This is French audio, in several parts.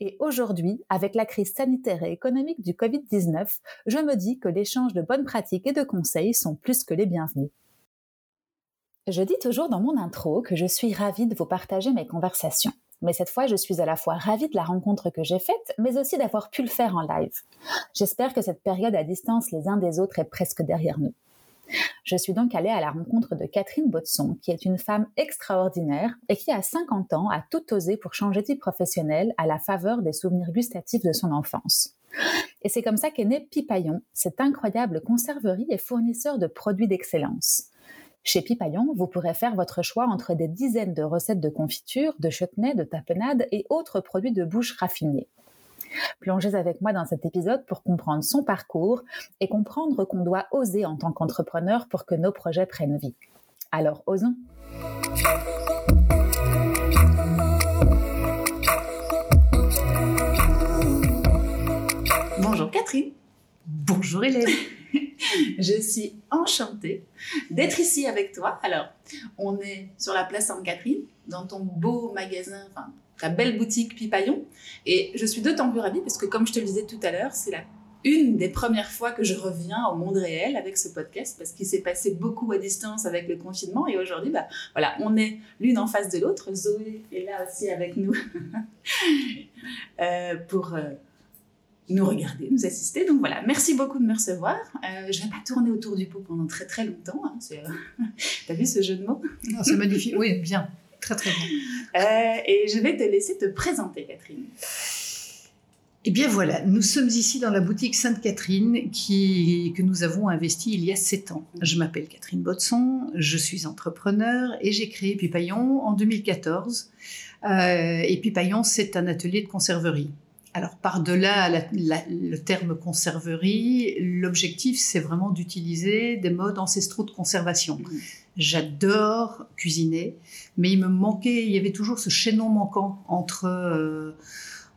Et aujourd'hui, avec la crise sanitaire et économique du Covid-19, je me dis que l'échange de bonnes pratiques et de conseils sont plus que les bienvenus. Je dis toujours dans mon intro que je suis ravie de vous partager mes conversations. Mais cette fois, je suis à la fois ravie de la rencontre que j'ai faite, mais aussi d'avoir pu le faire en live. J'espère que cette période à distance les uns des autres est presque derrière nous. Je suis donc allée à la rencontre de Catherine Botson, qui est une femme extraordinaire et qui, à 50 ans, a tout osé pour changer de vie à la faveur des souvenirs gustatifs de son enfance. Et c'est comme ça qu'est né Pipaillon, cette incroyable conserverie et fournisseur de produits d'excellence. Chez Pipaillon, vous pourrez faire votre choix entre des dizaines de recettes de confiture, de chutney, de tapenade et autres produits de bouche raffinés. Plongez avec moi dans cet épisode pour comprendre son parcours et comprendre qu'on doit oser en tant qu'entrepreneur pour que nos projets prennent vie. Alors osons. Bonjour Catherine. Bonjour Hélène. je suis enchantée d'être ici avec toi. Alors, on est sur la place Sainte-Catherine, dans ton beau magasin, enfin, belle boutique Pipaillon. Et je suis d'autant plus ravie parce que, comme je te le disais tout à l'heure, c'est la une des premières fois que je reviens au monde réel avec ce podcast parce qu'il s'est passé beaucoup à distance avec le confinement et aujourd'hui, bah, voilà, on est l'une en face de l'autre. Zoé est là aussi avec nous euh, pour euh, nous regarder, nous assister. Donc voilà, merci beaucoup de me recevoir. Euh, je vais pas tourner autour du pot pendant très très longtemps. Hein. T'as vu ce jeu de mots? C'est magnifique, oui, bien, très très bien. Euh, et je vais te laisser te présenter, Catherine. Eh bien voilà, nous sommes ici dans la boutique Sainte-Catherine qui, que nous avons investi il y a sept ans. Je m'appelle Catherine Botson, je suis entrepreneur et j'ai créé Pipaillon en 2014. et Pipaillon, c'est un atelier de conserverie. Alors, par-delà le terme conserverie, l'objectif, c'est vraiment d'utiliser des modes ancestraux de conservation. Mmh. J'adore cuisiner, mais il me manquait, il y avait toujours ce chaînon manquant entre, euh,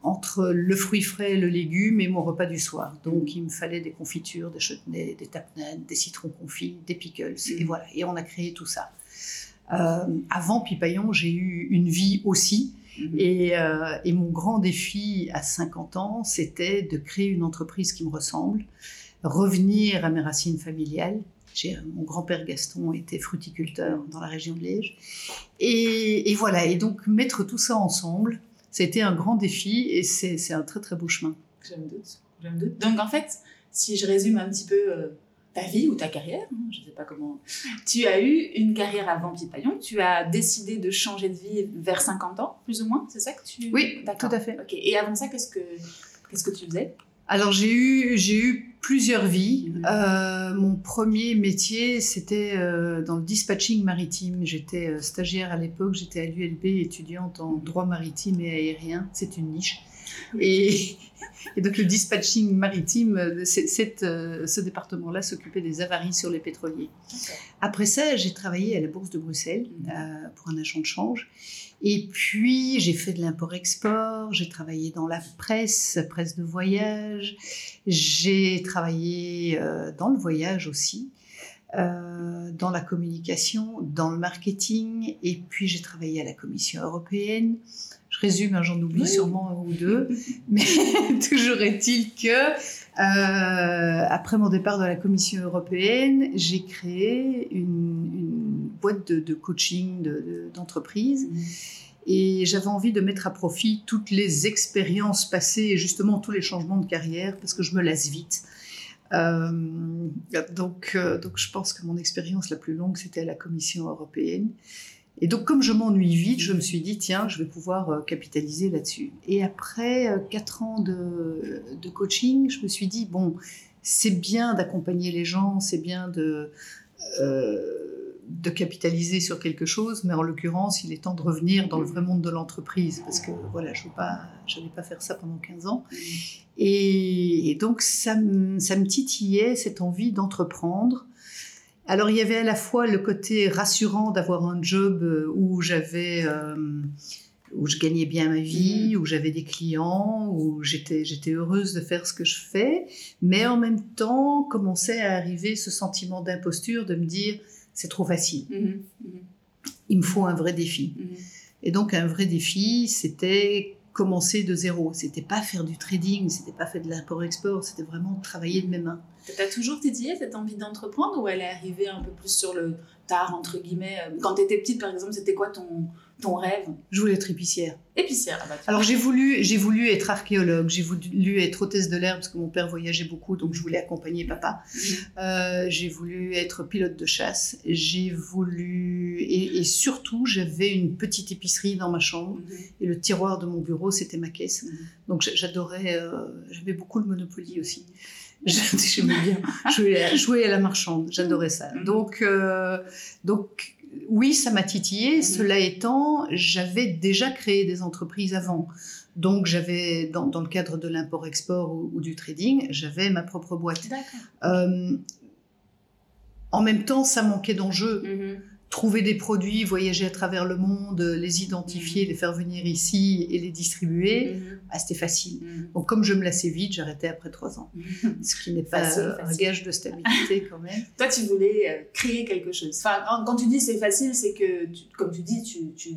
entre le fruit frais et le légume et mon repas du soir. Donc, il me fallait des confitures, des chutneys, des tapenades, des citrons confits, des pickles, et mmh. voilà. Et on a créé tout ça. Euh, avant Pipaillon, j'ai eu une vie aussi Mhm. Euh, et, mon grand défi à 50 ans, c'était de créer une entreprise qui me ressemble, revenir à mes racines familiales. Mon grand-père Gaston était fruticulteur dans la région de Liège. Et, voilà, et donc mettre tout ça ensemble, c'était un grand défi et c'est un très très beau chemin. J'aime doute. Donc en fait, si je résume un petit peu euh, ta vie ou ta carrière, hein, je ne sais pas comment. Tu as eu une carrière avant Pipaillon, tu as décidé de changer de vie vers 50 ans, plus ou moins, c'est ça que tu... Oui, tout à fait. Et avant ça, qu'est-ce que, qu'est-ce que tu faisais? Alors j'ai eu, j'ai eu plusieurs vies. Euh, mon premier métier, c'était euh, dans le dispatching maritime. J'étais euh, stagiaire à l'époque, j'étais à l'ULB, étudiante en droit maritime et aérien, c'est une niche. Et, donc le dispatching maritime, euh, ce département-là s'occupait des avaries sur les pétroliers. Après ça, j'ai travaillé à la Bourse de Bruxelles euh, pour un agent de change. Et puis, j'ai fait de l'import-export, j'ai travaillé dans la presse, presse de voyage, j'ai travaillé euh, dans le voyage aussi. dans la communication, dans le marketing, et puis j'ai travaillé à la Commission européenne, résume, hein, j'en oublie sûrement un ou deux, mais toujours est-il que euh, après mon départ de la Commission européenne, j'ai créé une, boîte de, coaching d'entreprise. Mmh. Et j'avais envie de mettre à profit toutes les expériences passées et justement tous les changements de carrière parce que je me lasse vite. Euh, donc, euh, donc je pense que mon expérience la plus longue, c'était à la Commission européenne. Et donc, comme je m'ennuie vite, je me suis dit, tiens, je vais pouvoir euh, capitaliser là-dessus. Et après euh, quatre ans de, coaching, je me suis dit, bon, c'est bien d'accompagner les gens, c'est bien de, euh, de capitaliser sur quelque chose, mais en l'occurrence, il est temps de revenir dans le vrai monde de l'entreprise, parce que voilà, je n'allais pas, pas faire ça pendant 15 ans. Et, donc, ça me titillait, cette envie d'entreprendre. Alors, il y avait à la fois le côté rassurant d'avoir un job euh, où j'avais... Euh, où je gagnais bien ma vie, où j'avais des clients, où j'étais, j'étais heureuse de faire ce que je fais, mais en même temps commençait à arriver ce sentiment d'imposture de me dire c'est trop facile. Mhm, mhm. Il me faut un vrai défi. Mhm. Et donc un vrai défi, c'était commencer de zéro. C'était pas faire du trading, c'était pas faire de l'import-export, c'était vraiment travailler de mes mains. T'as toujours titillé cette envie d'entreprendre ou elle est arrivée un peu plus sur le tard, entre guillemets Quand tu étais petite, par exemple, c'était quoi ton, ton rêve? Je voulais être épicière. Épicière, ah bah, Alors j'ai voulu, j'ai voulu être archéologue, j'ai voulu être hôtesse de l'air parce que mon père voyageait beaucoup, donc je voulais accompagner papa. Mhm. Euh, j'ai voulu être pilote de chasse. J'ai voulu et, surtout j'avais une petite épicerie dans ma chambre mhm. et le tiroir de mon bureau c'était ma caisse. Mhm. Donc j'adorais, euh, j'avais beaucoup le Monopoly aussi. J'aimais bien jouer, jouer, à la marchande, j'adorais ça. Donc, euh, donc oui, ça m'a titillé. Mhm. Cela étant, j'avais déjà créé des entreprises avant. Donc, j'avais, dans, le cadre de l'import-export ou, du trading, j'avais ma propre boîte. Euh, en même temps, ça manquait d'enjeux. Mhm trouver des produits, voyager à travers le monde, les identifier, mhm. les faire venir ici et les distribuer, mhm. ah, c'était facile. Mhm. Donc comme je me lassais vite, j'arrêtais après trois ans. Ce qui n'est pas un gage de stabilité quand même. Toi, tu voulais euh, créer quelque chose. Enfin, quand tu dis c'est facile, c'est que, comme tu dis, tu, tu,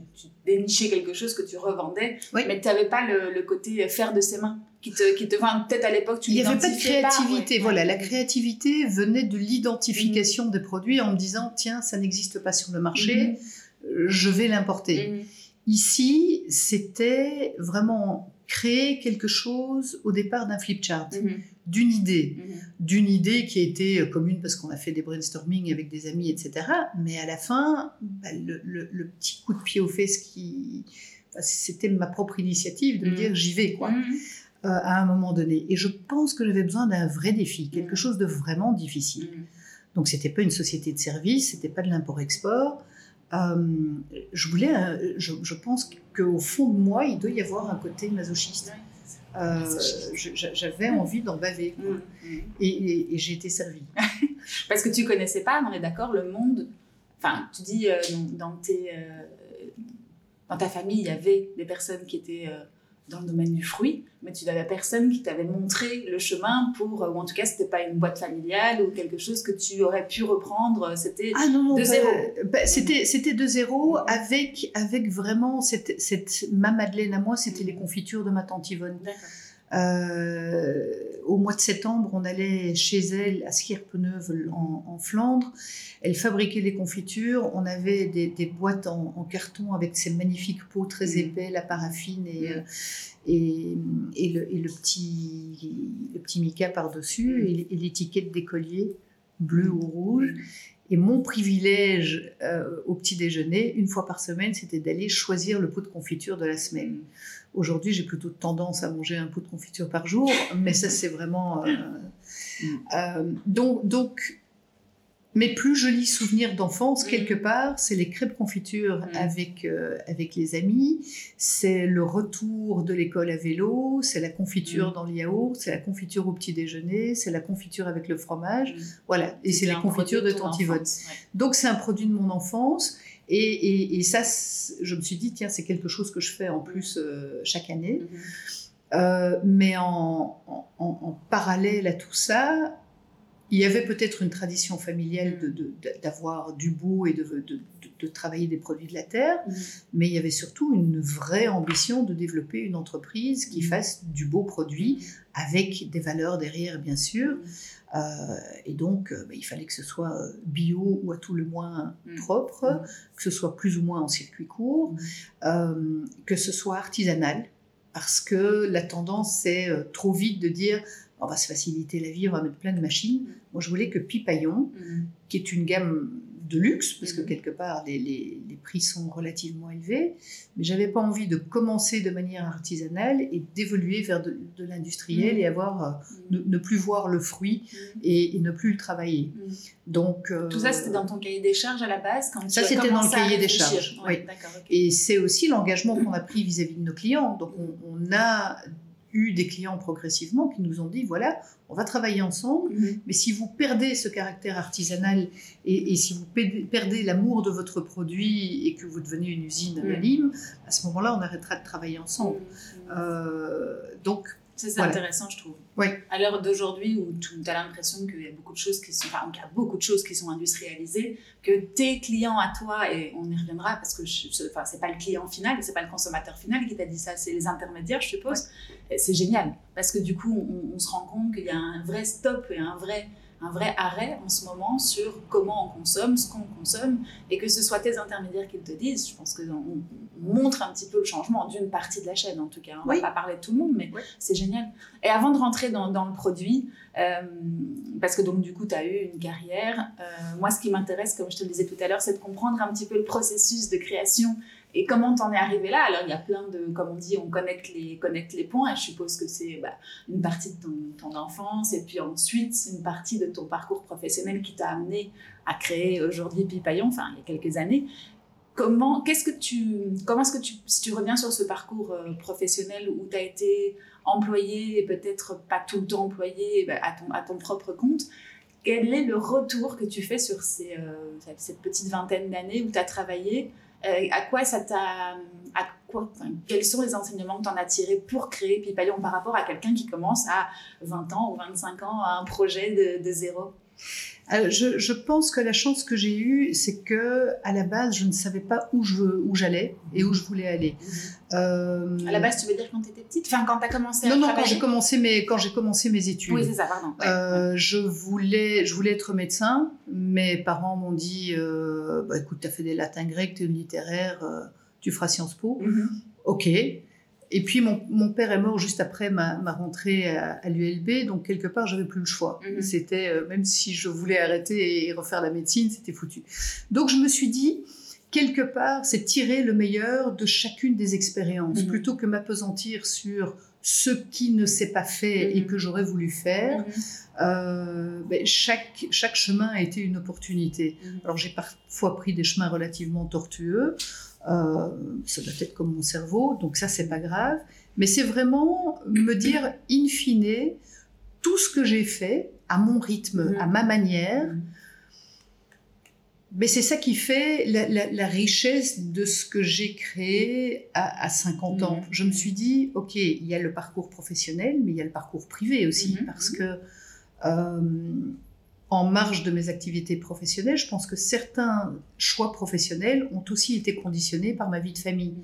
dénichais quelque chose que tu revendais, mais tu n'avais pas le, le, côté faire de ses mains qui te, qui te peut-être à l'époque tu Il n'y avait pas de créativité. Voilà, la créativité venait de l'identification des produits en me disant tiens, ça n'existe pas sur le marché, mhm. je vais l'importer. Mhm. Ici, c'était vraiment créer quelque chose au départ d'un flipchart, mhm. d'une idée, d'une idée qui a été commune parce qu'on a fait des brainstorming avec des amis, etc. Mais à la fin, bah, le, le, petit coup de pied aux fesses qui, c'était ma propre initiative de me dire j'y vais quoi. Euh, à un moment donné. Et je pense que j'avais besoin d'un vrai défi, quelque chose de vraiment difficile. Mm. Donc c'était pas une société de service, c'était pas de l'import-export. Euh, je voulais, je, pense qu'au fond de moi, il doit y avoir un côté masochiste. Euh, j'avais envie d'en baver. Mm. Et, j'ai été servie. Parce que tu connaissais pas, on est d'accord, le monde. Enfin, tu dis dans, tes, dans ta famille, il y avait des personnes qui étaient dans le domaine du fruit, mais tu n'avais personne qui t'avait montré le chemin pour, ou en tout cas, c'était pas une boîte familiale ou quelque chose que tu aurais pu reprendre. C'était ah de zéro. Bah, c'était c'était de zéro avec avec vraiment cette, cette ma Madeleine à moi, c'était les confitures de ma tante Yvonne. Euh, au mois de septembre, on allait chez elle à Schierpeneuve en, en, Flandre. Elle fabriquait des confitures. On avait des, boîtes en, carton avec ces magnifiques pots très mmh. épais, la paraffine et, mmh. euh, et, et, le, et, le, petit, le petit mica par-dessus mmh. et, l'étiquette d'écolier bleu ou rouge. Et mon privilège euh, au petit déjeuner, une fois par semaine, c'était d'aller choisir le pot de confiture de la semaine. Aujourd'hui, j'ai plutôt tendance à manger un pot de confiture par jour, mais ça, c'est vraiment. Euh, mm. euh, donc, donc, mes plus jolis souvenirs d'enfance, mm. quelque part, c'est les crêpes confitures mm. avec, euh, avec les amis, c'est le retour de l'école à vélo, c'est la confiture dans le yaourt, c'est la confiture au petit déjeuner, c'est la confiture avec le fromage. Voilà, et c'est la confiture de Tante Yvonne. Donc, c'est un produit de mon enfance. Et, ça, je me suis dit, tiens, c'est quelque chose que je fais en plus euh, chaque année. Mhm. Euh, mais en, parallèle à tout ça, il y avait peut-être une tradition familiale d'avoir du beau et de, travailler des produits de la terre, mhm. mais il y avait surtout une vraie ambition de développer une entreprise qui mhm. fasse du beau produit avec des valeurs derrière, bien sûr. Euh, et donc, euh, bah, il fallait que ce soit euh, bio ou à tout le moins mm. propre, mm. que ce soit plus ou moins en circuit court, mm. que ce soit artisanal, parce que la tendance, c'est trop vite de dire on va se faciliter la vie, on va mettre plein de machines. Moi, je voulais que Pipaillon, qui est une gamme de luxe, parce que Mhm. quelque part, les, les- les prix sont relativement élevés, mais j'avais pas envie de commencer de manière artisanale et d'évoluer vers de, de l'industriel Mhm. et avoir, euh, ne, ne plus voir le fruit et, et ne plus le travailler. Donc, euh, Tout ça, c'était dans ton cahier des charges à la base quand Ça, c'était dans le cahier des charges, Ouais, oui. Et c'est aussi l'engagement qu'on a pris vis-à-vis de nos clients. Donc, on, on a eu des clients progressivement qui nous ont dit voilà, on va travailler ensemble, Mhm. mais si vous perdez ce caractère artisanal et, et si vous perdez, l'amour de votre produit et que vous devenez une usine Mm. la lime, à ce moment-là, on arrêtera de travailler ensemble. Mhm. Euh, donc, Ça, c'est Voilà. intéressant, je trouve. Oui. À l'heure d'aujourd'hui, où tu as l'impression qu'il y a beaucoup de choses qui sont, enfin, y a beaucoup de choses qui sont industrialisées, que tes clients à toi, et on y reviendra parce que je, je- enfin, c'est pas le client final, c'est pas le consommateur final qui t'a dit ça, c'est les intermédiaires, je suppose. C'est génial parce que du coup, on, on se rend compte qu'il y a un vrai stop et un vrai, un vrai arrêt en ce moment sur comment on consomme, ce qu'on consomme, et que ce soit tes intermédiaires qui te disent. Je pense qu'on on montre un petit peu le changement d'une partie de la chaîne en tout cas. On Oui. va pas parler de tout le monde, mais Oui. c'est génial. Et avant de rentrer dans, dans le produit, euh, parce que donc du coup, tu as eu une carrière, euh, moi ce qui m'intéresse, comme je te le disais tout à l'heure, c'est de comprendre un petit peu le processus de création et comment t'en es arrivé là? Alors il y a plein de, comme on dit, on connecte les, points. Je suppose que c'est bah, une partie de ton, enfance et puis ensuite une partie de ton parcours professionnel qui t'a amené à créer aujourd'hui Pipaillon, enfin il y a quelques années. Comment, qu'est-ce que tu, comment est-ce que tu, si tu reviens sur ce parcours euh, professionnel où tu as été employé et peut-être pas tout le temps employé bah, à, ton, à ton propre compte, quel est le retour que tu fais sur ces, euh, cette petite vingtaine d'années où tu as travaillé Euh, À quoi quels sont les enseignements que tu en as tirés pour créer Pipaillon par rapport à quelqu'un qui commence à 20 ans ou 25 ans à un projet de zéro? Euh, je, je pense que la chance que j'ai eue, c'est que à la base, je ne savais pas où je où j'allais et où je voulais aller. Euh, À la base, tu veux dire quand tu étais petite? Enfin, quand tu as commencé à non, non, quand j'ai commencé mes quand j'ai commencé mes études. Oui, c'est ça, pardon. Ouais. Euh, je voulais, je voulais être médecin. Mes parents m'ont dit, bah, écoute, tu as fait des latins grecs, tu es littéraire, euh, tu feras Sciences Po. Mhm. Ok. Et puis mon, mon père est mort juste après ma, ma rentrée à, à l'ULB, donc quelque part j'avais plus le choix. Mhm. C'était euh, même si je voulais arrêter et refaire la médecine, c'était foutu. Donc je me suis dit quelque part c'est tirer le meilleur de chacune des expériences Mhm. plutôt que m'apesantir sur ce qui ne s'est pas fait et Mhm. que j'aurais voulu faire. Euh, ben, chaque, chaque chemin a été une opportunité. Alors j'ai parfois pris des chemins relativement tortueux, euh, ça doit être comme mon cerveau, donc ça c'est pas grave, mais c'est vraiment me dire in fine, tout ce que j'ai fait à mon rythme, Mhm. à ma manière, mais c'est ça qui fait la, la- la richesse de ce que j'ai créé à, à 50 ans. Mhm. Je me suis dit, ok, il y a le parcours professionnel, mais il y a le parcours privé aussi, Mhm. parce que euh, en marge de mes activités professionnelles, je pense que certains choix professionnels ont aussi été conditionnés par ma vie de famille.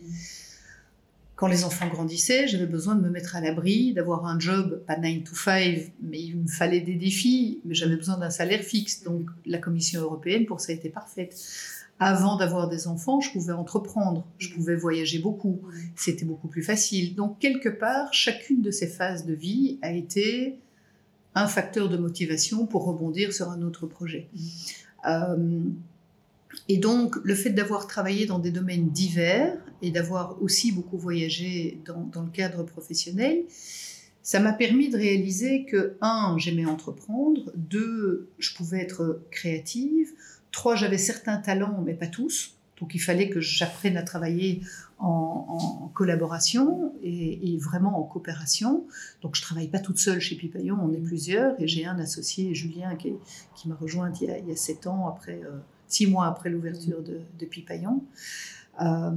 Quand les enfants grandissaient, j'avais besoin de me mettre à l'abri, d'avoir un job, pas 9 to 5, mais il me fallait des défis, mais j'avais besoin d'un salaire fixe. Donc la Commission européenne, pour ça, était parfaite. Avant d'avoir des enfants, je pouvais entreprendre, je pouvais voyager beaucoup, c'était beaucoup plus facile. Donc quelque part, chacune de ces phases de vie a été un facteur de motivation pour rebondir sur un autre projet. Euh, et donc, le fait d'avoir travaillé dans des domaines divers et d'avoir aussi beaucoup voyagé dans, dans le cadre professionnel, ça m'a permis de réaliser que, un, j'aimais entreprendre, deux, je pouvais être créative, trois, j'avais certains talents, mais pas tous. Donc, il fallait que j'apprenne à travailler en, en collaboration et, et vraiment en coopération. Donc, je travaille pas toute seule chez Pipaillon, on est plusieurs, et j'ai un associé, Julien, qui, m'a rejointe il y a, il y a sept ans, après, euh, six mois après l'ouverture de, de Pipaillon. Euh,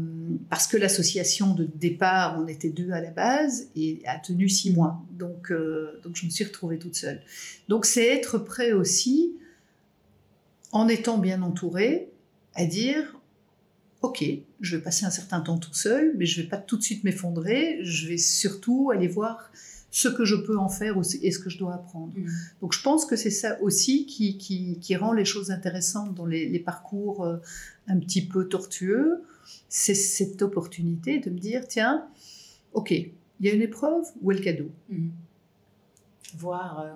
parce que l'association de départ, on était deux à la base, et a tenu six mois. Donc, euh, donc je me suis retrouvée toute seule. Donc, c'est être prêt aussi, en étant bien entouré, à dire Ok, je vais passer un certain temps tout seul, mais je ne vais pas tout de suite m'effondrer. Je vais surtout aller voir ce que je peux en faire aussi et ce que je dois apprendre. Mhm. Donc je pense que c'est ça aussi qui, qui, qui rend les choses intéressantes dans les, les parcours euh, un petit peu tortueux. C'est cette opportunité de me dire, tiens, ok, il y a une épreuve, où est le cadeau? Mhm. Voir euh,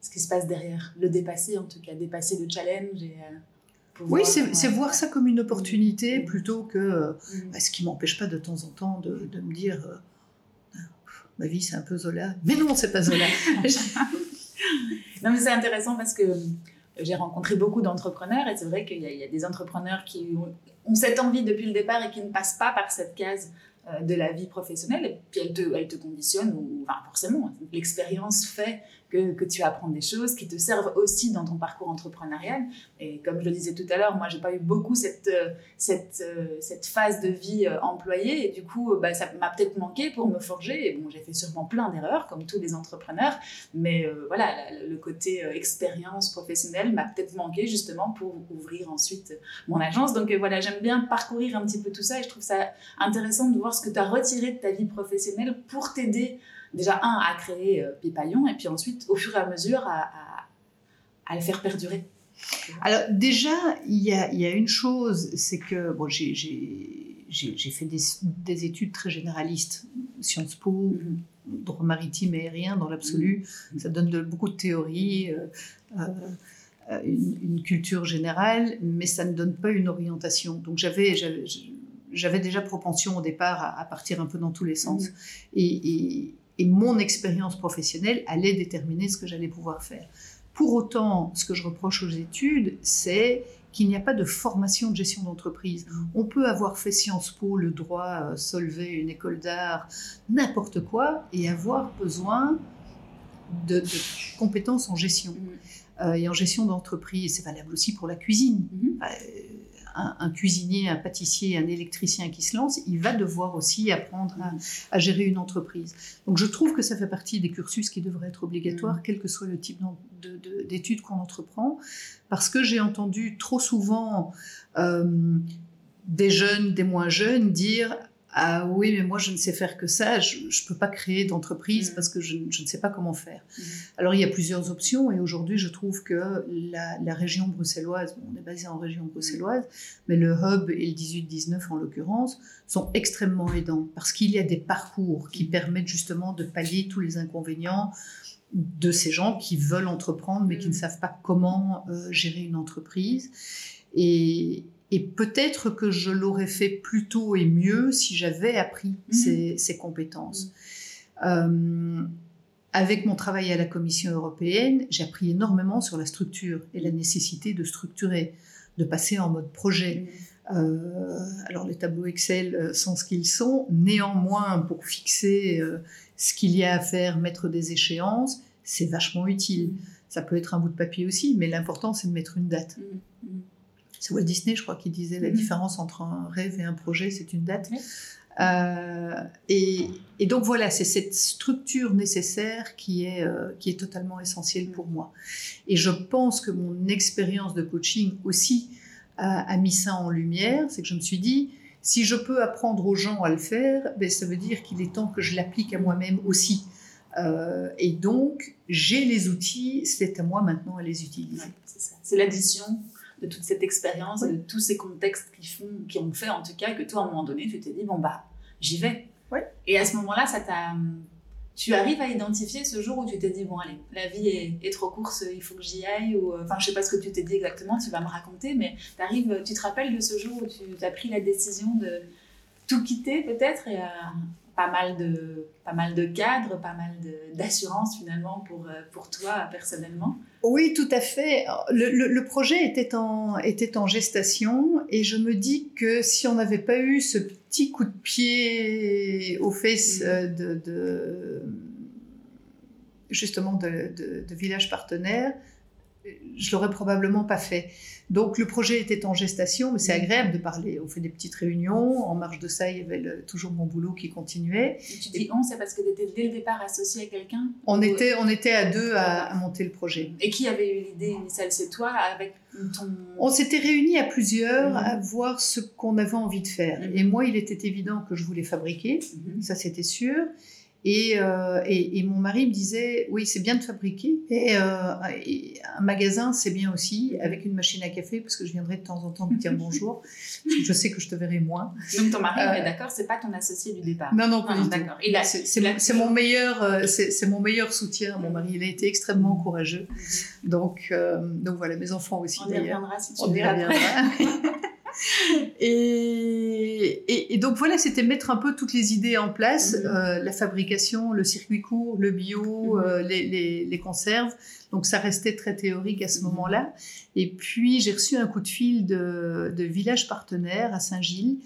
ce qui se passe derrière, le dépasser en tout cas, dépasser le challenge et. euh, Oui, c'est voir ça comme une opportunité plutôt que bah, ce qui m'empêche pas de temps en temps de, de me dire ma vie c'est un peu Zola. Mais non, c'est pas Zola. non, mais c'est intéressant parce que j'ai rencontré beaucoup d'entrepreneurs et c'est vrai qu'il y, a des entrepreneurs qui ont, cette envie depuis le départ et qui ne passent pas par cette case euh, de la vie professionnelle et puis elle te, elle te conditionne, ou, enfin forcément, l'expérience fait que, tu apprends des choses qui te servent aussi dans ton parcours entrepreneurial. Et comme je le disais tout à l'heure, moi, j'ai pas eu beaucoup cette, euh, cette, euh, cette phase de vie euh, employée. Et du coup, bah, ça m'a peut-être manqué pour me forger. Et bon, j'ai fait sûrement plein d'erreurs, comme tous les entrepreneurs. Mais voilà, le côté expérience professionnelle m'a peut-être manqué justement pour ouvrir ensuite mon agence. Donc voilà, j'aime bien parcourir un petit peu tout ça. Et je trouve ça intéressant de voir ce que tu as retiré de ta vie professionnelle pour t'aider déjà, un, à créer euh, Pipaillon, et puis ensuite, au fur et à mesure, à, à, le faire perdurer. Alors déjà, il y a, y a, une chose, c'est que bon, j'ai fait des, des, études très généralistes, Sciences Po, mhm. droit maritime et aérien dans l'absolu. Mhm. Ça donne de, beaucoup de théories, euh, euh, une, culture générale, mais ça ne donne pas une orientation. Donc j'avais j'avais déjà propension au départ à, partir un peu dans tous les sens. Mhm. et, et mon expérience professionnelle allait déterminer ce que j'allais pouvoir faire. Pour autant, ce que je reproche aux études, c'est qu'il n'y a pas de formation de gestion d'entreprise. On peut avoir fait Sciences Po, le droit, euh, Solvay, une école d'art, n'importe quoi, et avoir besoin de, compétences en gestion. Mm. Euh, et en gestion d'entreprise, c'est valable aussi pour la cuisine. Mm-hmm. Euh, un, cuisinier, un pâtissier, un électricien qui se lance, il va devoir aussi apprendre à, gérer une entreprise. Donc je trouve que ça fait partie des cursus qui devraient être obligatoires, mm. quel que soit le type d'études qu'on entreprend, parce que j'ai entendu trop souvent euh, des jeunes, des moins jeunes dire ah oui, mais moi je ne sais faire que ça, je ne peux pas créer d'entreprise mm. parce que je, ne sais pas comment faire. Mm. Alors il y a plusieurs options et aujourd'hui je trouve que la, région bruxelloise, on est basé en région bruxelloise, mais le hub et le 18-19 en l'occurrence sont extrêmement aidants parce qu'il y a des parcours qui mm. permettent justement de pallier tous les inconvénients de ces gens qui veulent entreprendre mais qui ne savent pas comment euh, gérer une entreprise. Et, et peut-être que je l'aurais fait plus tôt et mieux si j'avais appris mhm. ces, compétences. Euh, avec mon travail à la Commission européenne, j'ai appris énormément sur la structure et la nécessité de structurer, de passer en mode projet. Mhm. Euh, alors les tableaux Excel euh, sont ce qu'ils sont, néanmoins pour fixer ce qu'il y a à faire, mettre des échéances, c'est vachement utile. Mhm. Ça peut être un bout de papier aussi, mais l'important c'est de mettre une date. C'est Walt Disney, je crois, qui disait la mhm. différence entre un rêve et un projet, c'est une date. Euh, et, donc voilà, c'est cette structure nécessaire qui est, euh, qui est totalement essentielle pour moi. Et je pense que mon expérience de coaching aussi a, mis ça en lumière, c'est que je me suis dit, si je peux apprendre aux gens à le faire, ben, ça veut dire qu'il est temps que je l'applique à moi-même aussi. Euh, et donc, j'ai les outils, c'est à moi maintenant à les utiliser. c'est l'addition de toute cette expérience, de tous ces contextes qui, font, qui ont fait en tout cas que toi, à un moment donné, tu t'es dit, bon, bah, j'y vais. Et à ce moment-là, ça t'a. Tu arrives à identifier ce jour où tu t'es dit, bon, allez, la vie est, trop courte, il faut que j'y aille, ou enfin, je sais pas ce que tu t'es dit exactement, tu vas me raconter, mais arrives, tu te rappelles de ce jour où tu as pris la décision de tout quitter, peut-être, et pas mal de, pas mal de cadres, pas mal d'assurance finalement pour, euh, pour toi personnellement. Oui, tout à fait. Le, le, projet était en, était en gestation et je me dis que si on n'avait pas eu ce petit coup de pied aux fesses mm. euh, de, de justement de, de, de village partenaire, je l'aurais probablement pas fait. Donc le projet était en gestation, mais c'est agréable de parler. On fait des petites réunions. En marge de ça, il y avait toujours mon boulot qui continuait. Et tu dis on, c'est parce que tu étais dès le départ associé à quelqu'un on, était, on était à deux à, monter le projet. Et qui avait eu l'idée initiale C'est toi avec ton... On s'était réunis à plusieurs mm. à voir ce qu'on avait envie de faire. Mm. Et moi, il était évident que je voulais fabriquer, ça c'était sûr. Et, euh, et, et, mon mari me disait, oui, c'est bien de fabriquer, et, euh, et un magasin, c'est bien aussi, avec une machine à café, parce que je viendrai de temps en temps me dire bonjour, parce que je sais que je te verrai moins. Donc ton mari, euh, est d'accord, c'est pas ton associé du départ Non, non, pas du tout. C'est mon, meilleur, euh, c'est mon meilleur soutien, mon mari. Il a été extrêmement courageux. Donc, donc voilà, mes enfants aussi. On y reviendra si tu On y reviendra. et, et, donc voilà, c'était mettre un peu toutes les idées en place, mhm. euh, la fabrication, le circuit court, le bio, mhm. euh, les, les, conserves. Donc ça restait très théorique à ce mhm. moment-là. Et puis j'ai reçu un coup de fil de, de village partenaire à Saint-Gilles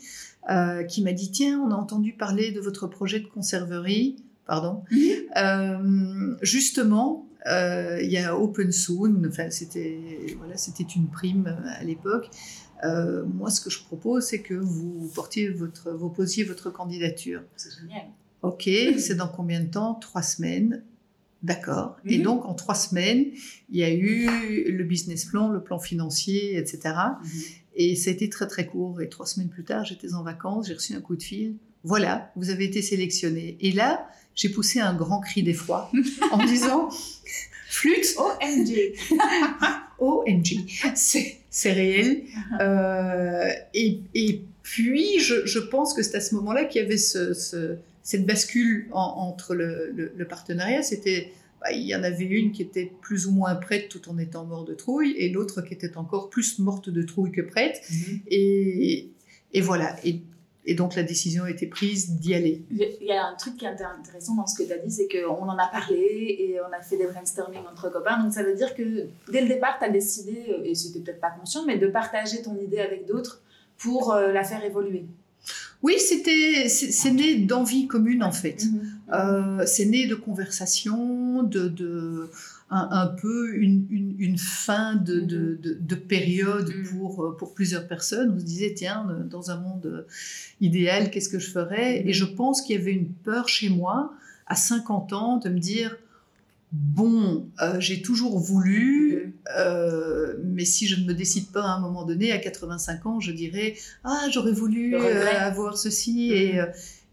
euh, qui m'a dit tiens, on a entendu parler de votre projet de conserverie. Pardon. justement, il y a Open Soon, enfin, c'était voilà, c'était une prime à l'époque. Euh, moi, ce que je propose, c'est que vous portiez votre, vous posiez votre candidature. C'est génial. Ok, c'est dans combien de temps? Trois semaines. D'accord. Et mhm. donc, en trois semaines, il y a eu le business plan, le plan financier, etc. Mhm. Et ça a été très, très court. Et trois semaines plus tard, j'étais en vacances, j'ai reçu un coup de fil. Voilà, vous avez été sélectionné. Et là, j'ai poussé un grand cri d'effroi en disant flûte. OMG. OMG. C'est réel. Euh, et, et, puis, je, je pense que c'est à ce moment-là qu'il y avait ce, ce, cette bascule entre le, le, partenariat. C'était, bah, il y en avait une qui était plus ou moins prête tout en étant morte de trouille, et l'autre qui était encore plus morte de trouille que prête. Mm-hmm. et, et, voilà. Et et donc la décision a été prise d'y aller. Il y a un truc qui est intéressant dans ce que tu as dit, c'est qu'on en a parlé et on a fait des brainstorming entre copains. Donc ça veut dire que dès le départ, tu as décidé, et c'était peut-être pas conscient, mais de partager ton idée avec d'autres pour euh, la faire évoluer. Oui, c'était, c'est né d'envie commune en fait. Mm-hmm. Euh, c'est né de conversations, de, de un, peu une, une, fin de, de, de, période mm. pour, euh, pour plusieurs personnes. On se disait, tiens, dans un monde idéal, qu'est-ce que je ferais? Et je pense qu'il y avait une peur chez moi, à 50 ans, de me dire, bon, euh, j'ai toujours voulu, euh, mais si je ne me décide pas à un moment donné, à 85 ans, je dirais, ah, j'aurais voulu avoir ceci, et,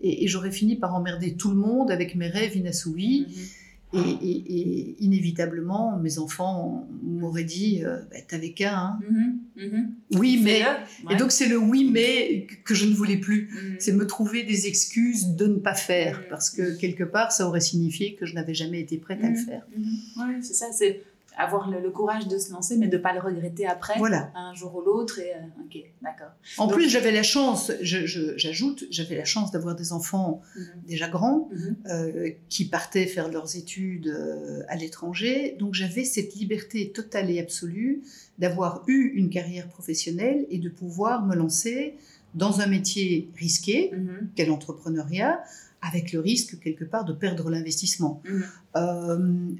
et, j'aurais fini par emmerder tout le monde avec mes rêves inassouvis. Mm-hmm. Et, inévitablement, mes enfants m'auraient dit euh, bah, T'avais qu'un. Hein. Mm-hmm, mm-hmm. Oui, mais. Et donc, c'est le oui, mais que je ne voulais plus. Mm-hmm. C'est me trouver des excuses de ne pas faire. Parce que quelque part, ça aurait signifié que je n'avais jamais été prête à le faire. Oui, c'est ça. C'est avoir le, courage de se lancer, mais de ne pas le regretter après, voilà. un jour ou l'autre. Et, euh, ok, d'accord. En plus, j'avais la chance, j'ajoute, j'avais la chance d'avoir des enfants mhm. déjà grands mhm. euh, qui partaient faire leurs études euh, à l'étranger. Donc j'avais cette liberté totale et absolue d'avoir eu une carrière professionnelle et de pouvoir me lancer dans un métier risqué, mhm. quel l'entrepreneuriat, avec le risque quelque part de perdre l'investissement.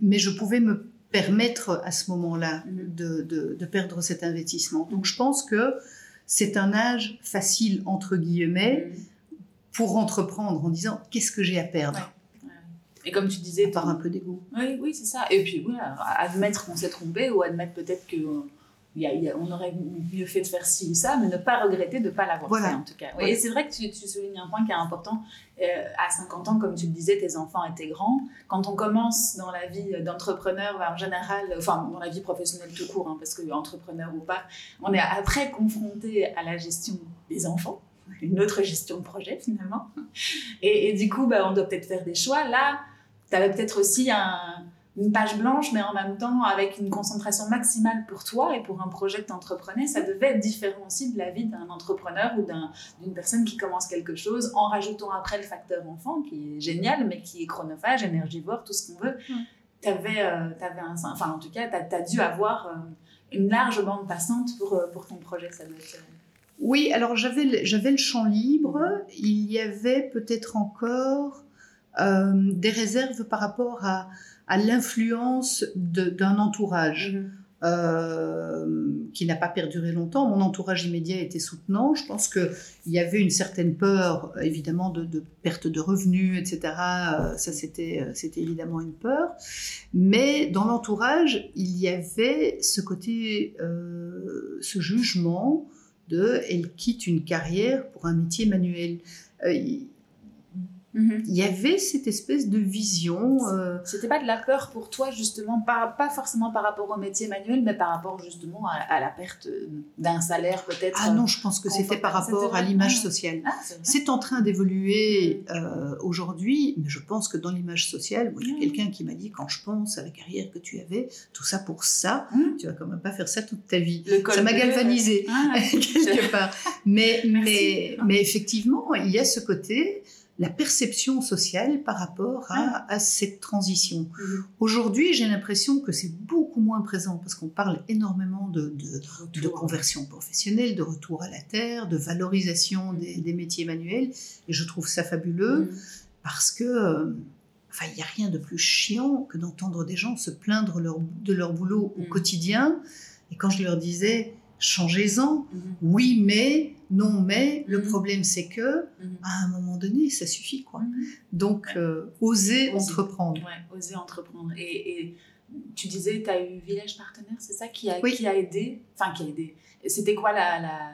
mais je pouvais me permettre à ce moment-là mhm. de, de, perdre cet investissement. Donc je pense que c'est un âge facile, entre guillemets, mhm. pour entreprendre en disant qu'est-ce que j'ai à perdre? Et comme tu disais... Par un peu d'ego. Oui, oui, c'est ça. Et puis, admettre qu'on s'est trompé ou admettre peut-être que on aurait mieux fait de faire ci ou ça, mais ne pas regretter de ne pas l'avoir fait en tout cas. Et c'est vrai que tu, soulignes un point qui est important. Euh, à 50 ans, comme tu le disais, tes enfants étaient grands. Quand on commence dans la vie d'entrepreneur, en général, enfin dans la vie professionnelle tout court, hein, parce que entrepreneur ou pas, on est après confronté à la gestion des enfants une autre gestion de projet finalement. Et, du coup, bah, on doit peut-être faire des choix. Là, tu avais peut-être aussi un, une page blanche, mais en même temps avec une concentration maximale pour toi et pour un projet que tu entreprenais, ça devait être différent aussi de la vie d'un entrepreneur ou d'une personne qui commence quelque chose, en rajoutant après le facteur enfant, qui est génial, mais qui est chronophage, énergivore, tout ce qu'on veut. Tu avais, euh, avais, un... Enfin, en tout cas, tu as, dû avoir euh, une large bande passante pour, euh, pour ton projet. Ça doit être, oui, alors j'avais le champ libre. Il y avait peut-être encore des réserves par rapport à à l'influence d'un entourage. Mhm. Euh, qui n'a pas perduré longtemps. Mon entourage immédiat était soutenant. Je pense qu'il y avait une certaine peur, évidemment, de, perte de revenus, etc. Euh, ça, c'était évidemment une peur. Mais dans l'entourage, il y avait ce côté, euh, ce jugement de elle quitte une carrière pour un métier manuel Mhm. Il y avait cette espèce de vision. Euh... C'était pas de la peur pour toi, justement, pas, pas forcément par rapport au métier manuel, mais par rapport justement à, la perte d'un salaire peut-être. Ah non, je pense que c'était par rapport à l'image sociale. Ah, c'est en train d'évoluer euh, aujourd'hui, mais je pense que dans l'image sociale, il y a mhm. quelqu'un qui m'a dit quand je pense à la carrière que tu avais, tout ça pour ça, tu vas quand même pas faire ça toute ta vie. ça m'a galvanisé ah, quelque part. Mais, mais, mais effectivement, il y a ce côté la perception sociale par rapport à, à cette transition. Mhm. Aujourd'hui, j'ai l'impression que c'est beaucoup moins présent parce qu'on parle énormément de, de, de, conversion professionnelle, de retour à la terre, de valorisation mhm. des, des métiers manuels. Et je trouve ça fabuleux mhm. parce que, euh, enfin, il n'y a rien de plus chiant que d'entendre des gens se plaindre leur, de leur boulot au quotidien. Et quand je leur disais, changez-en, oui, mais non mais le mhm. problème c'est que mhm. à un moment donné ça suffit quoi. Mhm. donc euh, oser, entreprendre. Ouais, oser entreprendre. Et, tu disais tu as eu village partenaire c'est ça qui a, qui a aidé enfin qui a aidé. C'était quoi la, la,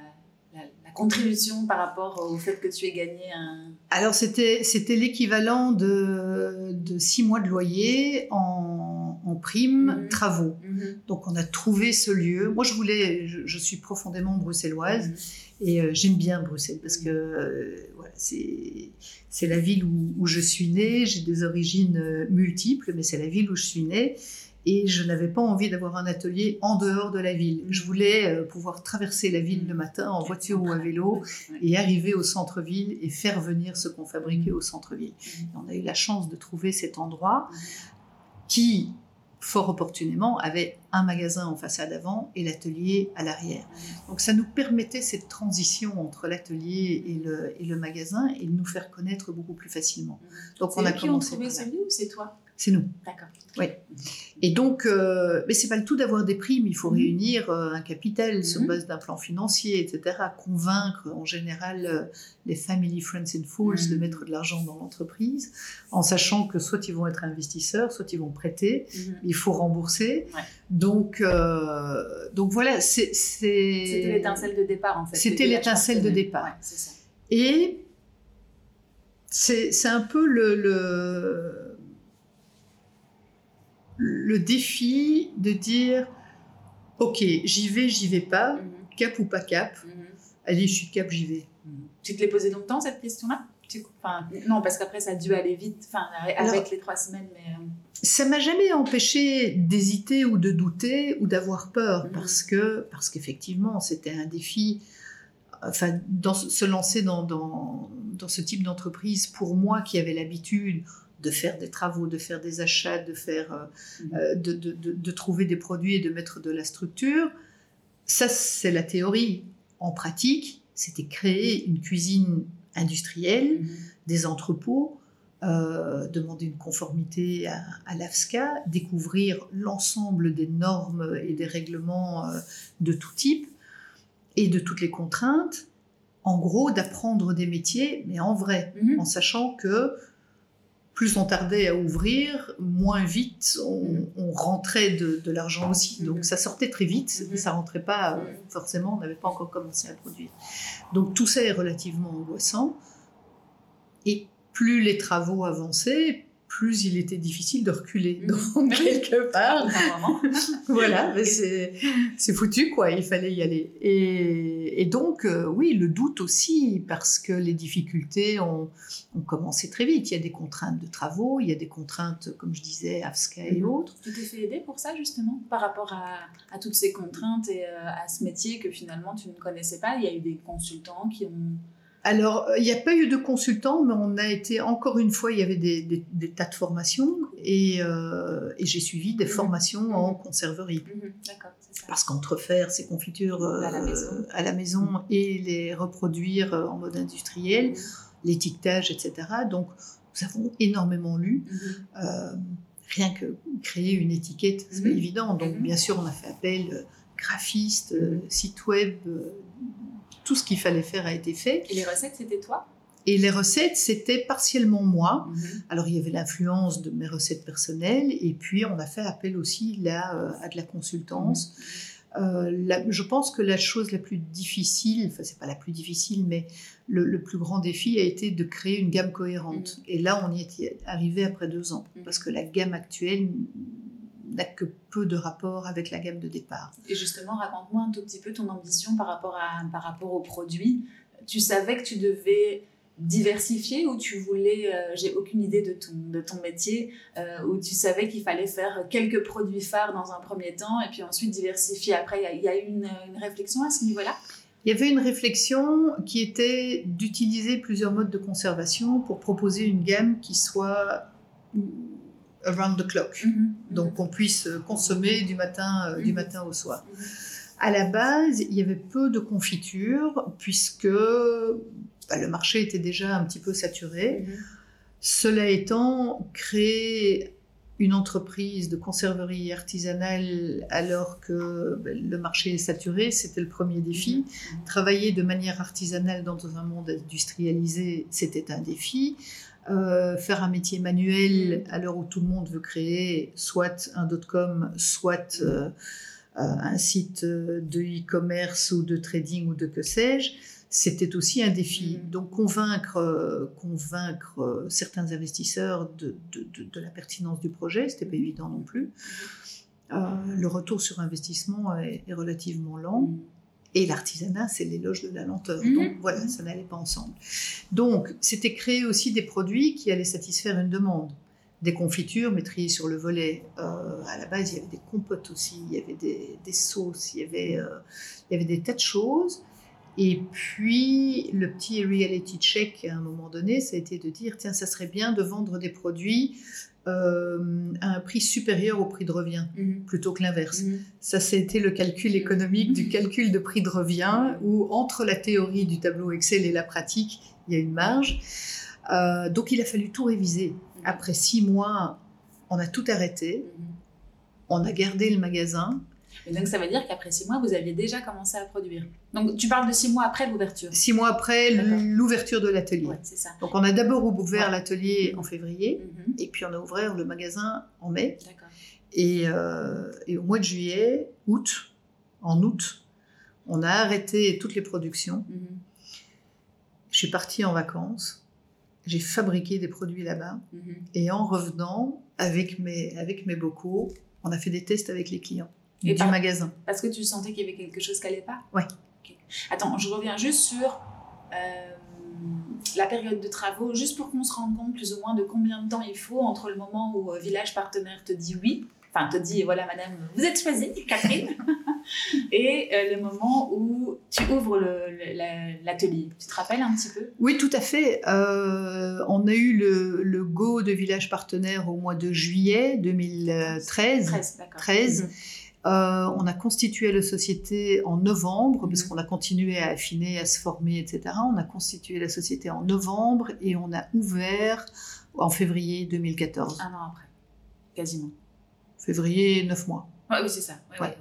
la, contribution par rapport au fait que tu aies gagné un alors c'était c'était l'équivalent de, de six mois de loyer en, en prime travaux. Donc on a trouvé ce lieu. Moi je voulais je, je suis profondément bruxelloise et euh, j'aime bien Bruxelles parce que euh, voilà, c'est la ville où, où, je suis née. J'ai des origines euh, multiples, mais c'est la ville où je suis née. Et je n'avais pas envie d'avoir un atelier en dehors de la ville. Je voulais pouvoir traverser la ville le matin en voiture ou à vélo et arriver au centre-ville et faire venir ce qu'on fabriquait au centre-ville. On a eu la chance de trouver cet endroit qui, fort opportunément, avait un magasin en façade avant et l'atelier à l'arrière. Donc ça nous permettait cette transition entre l'atelier et le, et le, magasin et de nous faire connaître beaucoup plus facilement. Donc on a commencé. Qui ont trouvé ou c'est toi? C'est nous. D'accord. Oui. Et donc, euh, mais c'est pas le tout d'avoir des primes. Il faut mhm. réunir euh, un capital sur mhm. base d'un plan financier, etc. Convaincre en général euh, les family friends and fools de mhm. mettre de l'argent dans l'entreprise, en sachant que soit ils vont être investisseurs, soit ils vont prêter. Il faut rembourser. Donc, euh, donc voilà. C'était l'étincelle de départ en fait. C'était l'étincelle de départ. Ouais, ça. Et c'est un peu le, le le défi de dire ok, j'y vais, j'y vais pas, mhm. cap ou pas cap. Mhm. Allez, je suis cap, j'y vais. Mhm. Tu te l'es posé longtemps cette question-là? Enfin, Non, parce qu'après ça a dû aller vite, enfin, avec les trois semaines. Mais... Euh. Ça m'a jamais empêché d'hésiter ou de douter ou d'avoir peur parce que parce qu'effectivement c'était un défi. Enfin, dans, se lancer dans, dans, dans ce type d'entreprise, pour moi qui avais l'habitude de faire des travaux, de faire des achats, de, faire, euh, mhm. euh, de, de, de, trouver des produits et de mettre de la structure. Ça, c'est la théorie. En pratique, c'était créer une cuisine industrielle, mhm. des entrepôts, euh, demander une conformité à, à l'AFSCA, découvrir l'ensemble des normes et des règlements de tout type et de toutes les contraintes. En gros, d'apprendre des métiers, mais en vrai, mhm. en sachant que plus on tardait à ouvrir, moins vite on, rentrait de, l'argent aussi. Donc mm. ça sortait très vite, mm-hmm. ça rentrait pas forcément, on n'avait pas encore commencé à produire. Donc tout ça est relativement angoissant. Et plus les travaux avançaient, plus il était difficile de reculer. Mm-hmm. Donc, quelque part, voilà, c'est foutu, quoi. Il fallait y aller. Et, donc, euh, oui, le doute aussi, parce que les difficultés ont, commencé très vite. Il y a des contraintes de travaux, il y a des contraintes, comme je disais, AFSCA et mm-hmm. autres. Tu t'es fait aider pour ça, justement, par rapport à, toutes ces contraintes et euh, à ce métier que finalement tu ne connaissais pas Il y a eu des consultants qui ont alors, euh, il n'y a pas eu de consultant, mais on a été, encore une fois, il y avait des, tas de formations et, euh, j'ai suivi des mhm. formations en mhm. conserverie. Mhm. Parce qu'entre faire ces confitures euh, à, la maison. et les reproduire en mode industriel, l'étiquetage, etc. Donc, nous avons énormément lu. rien que créer une étiquette, c'est pas évident. Donc, bien sûr, on a fait appel graphiste, site web, tout ce qu'il fallait faire a été fait. Et les recettes, c'était toi? Et les recettes, c'était partiellement moi. Mhm. Alors, il y avait l'influence de mes recettes personnelles, et puis on a fait appel aussi là, euh, à de la consultance. Euh, je pense que la chose la plus difficile, enfin c'est pas la plus difficile, mais le, plus grand défi a été de créer une gamme cohérente. Mm. Et là, on y est arrivé après deux ans, parce que la gamme actuelle n'a que peu de rapport avec la gamme de départ. Et justement, raconte-moi un tout petit peu ton ambition par rapport, à, par rapport au produit. Tu savais que tu devais diversifier ou tu voulais, euh, j'ai aucune idée de ton, de ton métier, euh, où tu savais qu'il fallait faire quelques produits phares dans un premier temps et puis ensuite diversifier après? Il y a, eu une, une réflexion à ce niveau-là? Il y avait une réflexion qui était d'utiliser plusieurs modes de conservation pour proposer une gamme qui soit around the clock, mhm. donc qu'on puisse consommer du matin, euh, du mhm. matin au soir. À la base, il y avait peu de confitures puisque bah, le marché était déjà un petit peu saturé. Cela étant, créer une entreprise de conserverie artisanale alors que bah, le marché est saturé, c'était le premier défi. Travailler de manière artisanale dans un monde industrialisé, c'était un défi. Euh, faire un métier manuel à l'heure où tout le monde veut créer soit un dot-com, soit euh, euh, un site de e-commerce ou de trading ou de que sais-je, c'était aussi un défi. Mm. Donc convaincre, convaincre certains investisseurs de, la pertinence du projet, c'était pas évident non plus. le retour sur investissement est, relativement lent. Et l'artisanat, c'est l'éloge de la lenteur. Mhm. Donc voilà, ça n'allait pas ensemble. Donc c'était créer aussi des produits qui allaient satisfaire une demande. Des confitures, mais sur le volet. Euh, à la base, il y avait des compotes aussi, il y avait des, sauces, il y avait, euh, il y avait des tas de choses. Et puis, le petit reality check à un moment donné, ça a été de dire tiens, ça serait bien de vendre des produits euh, à un prix supérieur au prix de revient, mhm. plutôt que l'inverse. Mhm. Ça, c'était le calcul économique du calcul de prix de revient, où entre la théorie du tableau Excel et la pratique, il y a une marge. Euh, donc, il a fallu tout réviser. Mhm. Après six mois, on a tout arrêté. On a gardé le magasin. Et donc, ça veut dire qu'après six mois, vous aviez déjà commencé à produire. Donc, tu parles de six mois après l'ouverture. Six mois après l'ouverture de l'atelier. c'est ça. Donc, on a d'abord ouvert l'atelier en février, mhm. et puis on a ouvert le magasin en mai. D'accord. Et, euh, et, au mois de juillet, août, en août, on a arrêté toutes les productions. Mhm. Je suis partie en vacances. J'ai fabriqué des produits là-bas. Mhm. Et en revenant, avec mes, avec mes bocaux, on a fait des tests avec les clients. Et du magasin. Parce que tu sentais qu'il y avait quelque chose qui n'allait pas? Ouais. Attends, je reviens juste sur euh, la période de travaux, juste pour qu'on se rende compte plus ou moins de combien de temps il faut entre le moment où euh, Village Partenaire te dit oui, enfin te dit voilà madame, vous êtes choisie, Catherine, et euh, le moment où tu ouvres l'atelier. Tu te rappelles un petit peu? Oui, tout à fait. on a eu le, go de Village Partenaire au mois de juillet 2013. 13, d'accord. 13. Euh, on a constitué la société en novembre, parce mhm. qu'on a continué à affiner, à se former, etc. On a constitué la société en novembre et on a ouvert en février 2014. Un an après, quasiment. Février, neuf mois. oui, c'est ça. Ouais,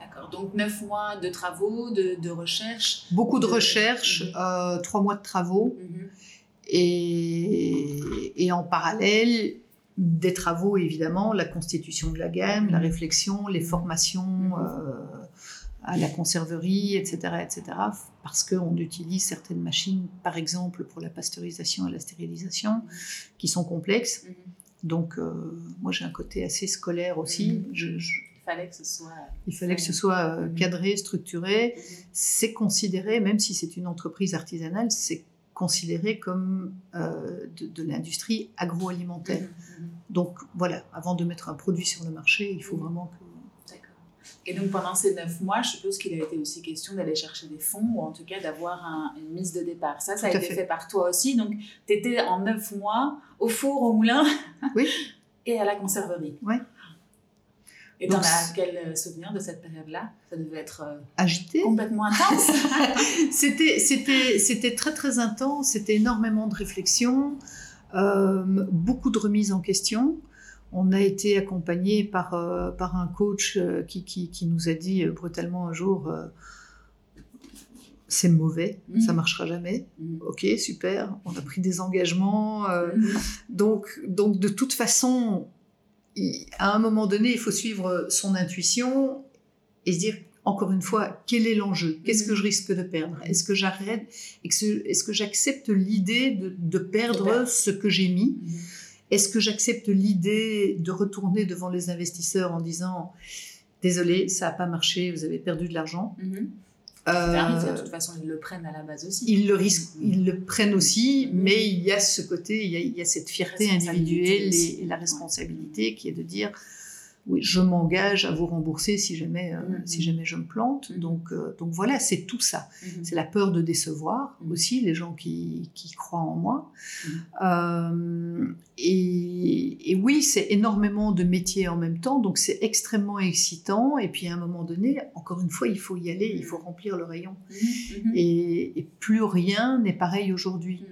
D'accord. Donc neuf mois de travaux, de, recherche. Beaucoup de, recherche, mhm. euh, trois mois de travaux. Mhm. et, en parallèle, des travaux, évidemment, la constitution de la gamme, la réflexion, les formations mhm. euh, à la conserverie, etc., etc., parce qu'on utilise certaines machines, par exemple, pour la pasteurisation et la stérilisation, qui sont complexes. Mhm. Donc, euh, moi, j'ai un côté assez scolaire aussi. Il fallait que ce soit, il fallait que ce soit euh, cadré, structuré. C'est considéré, même si c'est une entreprise artisanale, c'est considéré comme euh, de, l'industrie agroalimentaire. Mmh, mmh, mmh. Donc voilà, avant de mettre un produit sur le marché, il faut vraiment que... D'accord. Et donc pendant ces neuf mois, je suppose qu'il a été aussi question d'aller chercher des fonds ou en tout cas d'avoir une mise de départ. Ça, ça a été fait. par toi aussi. Donc tu étais en neuf mois au four, au moulin oui. et à la conserverie. Oui. Et t'en as quel euh, souvenir de cette période-là? Ça devait être euh, agité, complètement intense. c'était, c'était, c'était très très intense. C'était énormément de réflexion, euh, beaucoup de remises en question. On a été accompagné par, par un coach qui, qui, qui, nous a dit brutalement un jour c'est mauvais, ça mmh. ça marchera jamais. Mmh. Ok, super, on a pris des engagements. Mmh. donc, donc, de toute façon, à un moment donné, il faut suivre son intuition et se dire, encore une fois, quel est l'enjeu? Qu'est-ce que Mhm. je risque de perdre? Est-ce que j'arrête? Est-ce que j'accepte l'idée de, de perdre ce que j'ai mis? Est-ce que j'accepte l'idée de retourner devant les investisseurs en disant Désolé, ça n'a pas marché, vous avez perdu de l'argent? Mhm. Euh, de toute façon, ils le prennent à la base aussi. ils le risquent, ils le prennent aussi, Mhm. mais il y a ce côté, il y a, il y a cette fierté individuelle et la responsabilité qui est de dire oui, je m'engage à vous rembourser si jamais, euh, Mhm. si jamais je me plante. Mhm. Donc, euh, donc voilà, c'est tout ça. Mhm. C'est la peur de décevoir aussi les gens qui, qui croient en moi. Euh, et, et oui, c'est énormément de métiers en même temps, donc c'est extrêmement excitant. Et puis à un moment donné, encore une fois, il faut y aller, il faut remplir le rayon. Et, et plus rien n'est pareil aujourd'hui.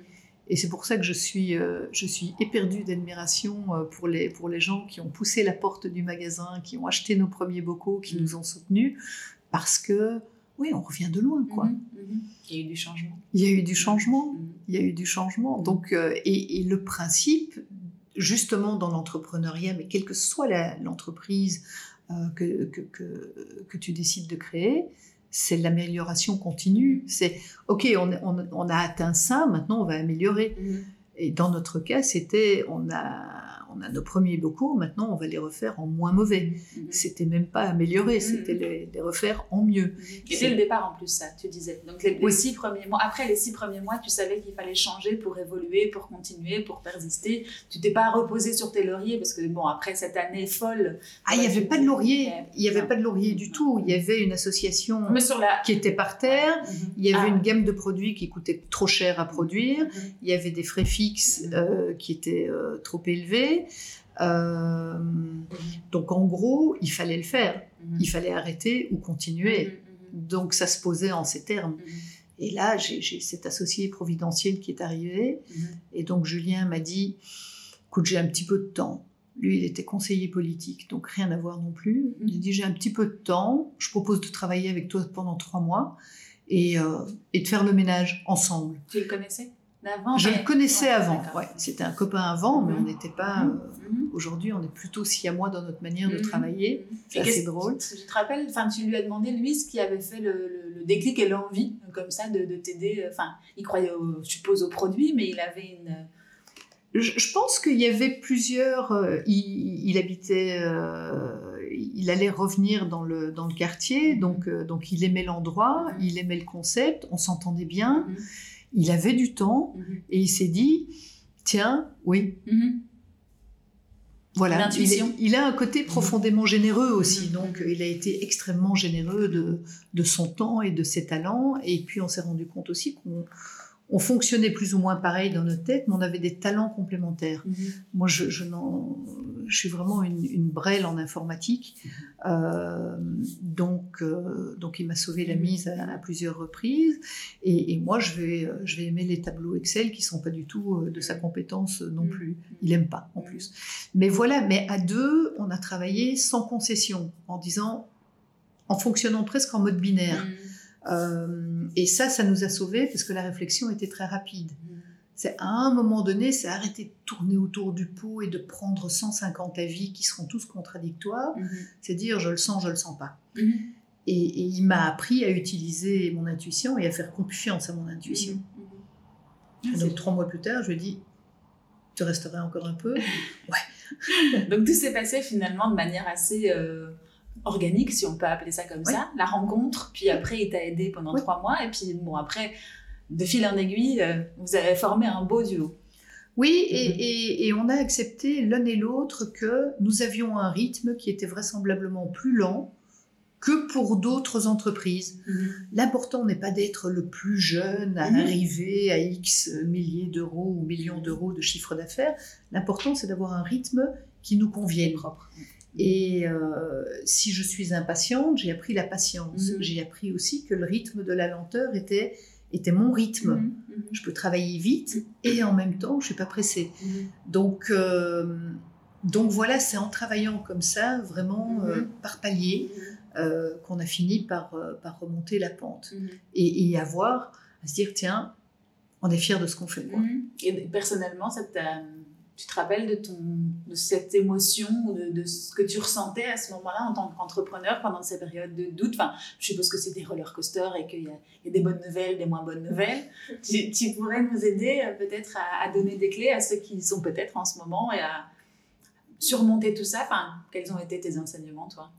Et c'est pour ça que je suis, euh, je suis éperdue d'admiration euh, pour les, pour les gens qui ont poussé la porte du magasin, qui ont acheté nos premiers bocaux, qui Mhm. nous ont soutenus, parce que, oui, on revient de loin, quoi. Mhm. Mhm. Il y a eu du changement. Il y a eu du changement. Mhm. Il y a eu du changement. Donc, euh, et, et le principe, justement, dans l'entrepreneuriat, mais quelle que soit l'entreprise euh, que, que, que, que tu décides de créer, c'est l'amélioration continue. C'est, OK, on, on, on a atteint ça, maintenant on va améliorer. Mhm. Et dans notre cas, c'était, on a, on a nos premiers locaux, maintenant on va les refaire en moins mauvais. Mhm. C'était même pas amélioré, Mhm. c'était les, les refaire en mieux. Et dès le départ en plus, ça, tu disais. Donc les, les Oui. six premiers mois, après les six premiers mois, tu savais qu'il fallait changer pour évoluer, pour continuer, pour persister. Tu t'es pas reposé sur tes lauriers parce que bon, après cette année folle. Ah, il n'y avait pas de laurier, il n'y avait pas de laurier du tout. Il y avait une association Mais sur la. qui était par terre. Mhm. Il y avait Ah. une gamme de produits qui coûtait trop cher à produire. Mhm. Il y avait des frais fixes euh, qui étaient euh, trop élevés. Euh, donc en gros, il fallait le faire. Mhm. Il fallait arrêter ou continuer. Mhm. Donc ça se posait en ces termes. Mhm. Et là, j'ai cet associé providentiel qui est arrivé. Mhm. Et donc Julien m'a dit, écoute, j'ai un petit peu de temps. Lui, il était conseiller politique, donc rien à voir non plus. Mhm. Il dit, j'ai un petit peu de temps, je propose de travailler avec toi pendant trois mois et, euh, et de faire le ménage ensemble. Tu le connaissais? Je mais- le connaissais Ouais, avant, ouais. c'était un copain avant, mais Mhm. on n'était pas... Mhm. euh, Mhm. Aujourd'hui, on est plutôt siamois dans notre manière de Mhm. travailler. Mhm. C'est assez drôle. Tu te rappelles, enfin, tu lui as demandé, lui, ce qui avait fait le, le- le déclic et l'envie, comme ça, de, de t'aider. Enfin, il croyait, au- je suppose, au produit, mais il avait une. Je, je pense qu'il y avait plusieurs. euh, il, il habitait, euh, il allait revenir dans le, dans le quartier, donc, euh, donc il aimait l'endroit, il aimait le concept, on s'entendait bien, Mhm. Il avait du temps Mhm. et il s'est dit tiens, oui, Mhm. voilà. Il, est- il a un côté profondément généreux aussi, Mhm. donc il a été extrêmement généreux de, de son temps et de ses talents, et puis on s'est rendu compte aussi qu'on on fonctionnait plus ou moins pareil dans notre tête, mais on avait des talents complémentaires. Mhm. Moi, je, je, n'en- je suis vraiment une, une brêle en informatique. Euh, donc, euh, donc, il m'a sauvé la mise à, à plusieurs reprises. Et, et moi, je vais, euh, je vais aimer les tableaux Excel qui sont pas du tout euh, de sa compétence euh, non Mhm. plus. Il aime pas, en plus. Mais voilà, mais à deux, on a travaillé sans concession, en disant, en fonctionnant presque en mode binaire. Mhm. Euh, et ça, ça nous a sauvés parce que la réflexion était très rapide. Mhm. C'est à un moment donné, c'est arrêter de tourner autour du pot et de prendre 150 avis qui seront tous contradictoires. Mhm. C'est dire je le sens, je le sens pas. Mhm. Et, et il m'a appris à utiliser mon intuition et à faire confiance à mon intuition. Mhm. Et donc trois mois plus tard, je lui ai dit tu resterais encore un peu? Donc tout s'est passé finalement de manière assez euh, organique, si on peut appeler ça comme Oui. ça. La rencontre, puis après il t'a aidé pendant Oui. trois mois, et puis bon après, de fil en aiguille, euh, vous avez formé un beau duo. Oui, et, Mhm. et- et on a accepté l'un et l'autre que nous avions un rythme qui était vraisemblablement plus lent que pour d'autres entreprises. L'important n'est pas d'être le plus jeune à Mhm. arriver à X milliers d'euros ou millions d'euros de chiffre d'affaires. L'important, c'est d'avoir un rythme qui nous convienne. propre. Et euh, si je suis impatiente, j'ai appris la patience. Mhm. J'ai appris aussi que le rythme de la lenteur était, était mon rythme. Mhm. Je peux travailler vite et en même temps, je suis pas pressée. Donc, euh, donc voilà, c'est en travaillant comme ça, vraiment euh, par palier, qu'on a fini par, par remonter la pente et, et avoir à se dire tiens, on est fier de ce qu'on fait. Quoi. Et personnellement, ça t'a- tu te rappelles de, ton, de cette émotion, de, de ce que tu ressentais à ce moment-là en tant qu'entrepreneur pendant ces périodes de doute? Enfin, je suppose que c'est des roller coasters et qu'il y, y, a des bonnes nouvelles, des moins bonnes nouvelles. tu, tu pourrais nous aider euh, peut-être à, à, donner des clés à ceux qui sont peut-être en ce moment et à surmonter tout ça? Enfin, quels ont été tes enseignements, toi?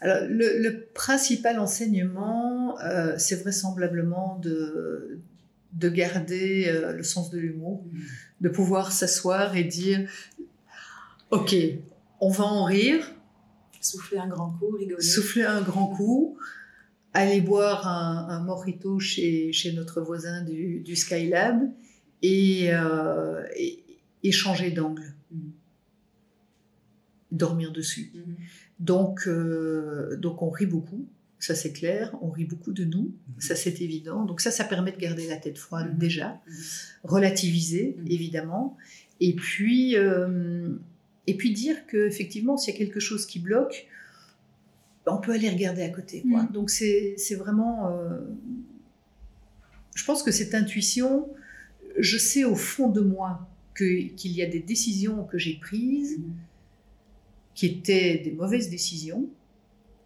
Alors, le, le, principal enseignement, euh, c'est vraisemblablement de, de garder euh, le sens de l'humour, mmh. De pouvoir s'asseoir et dire Ok, on va en rire. Souffler un grand coup, rigoler. Souffler un grand coup, aller boire un, un morito chez, chez, notre voisin du, du Skylab et, euh, et, et, changer d'angle. Mmh. Dormir dessus. Mmh. Donc, euh, donc, on rit beaucoup ça c'est clair, on rit beaucoup de nous, mhm. ça c'est évident. Donc ça, ça permet de garder la tête froide mhm. déjà, mhm. relativiser évidemment, et puis, euh, et puis dire qu'effectivement, s'il y a quelque chose qui bloque, on peut aller regarder à côté. Quoi. Donc c'est vraiment... Euh, je pense que cette intuition, je sais au fond de moi qu'il y a des décisions que j'ai prises qui étaient des mauvaises décisions,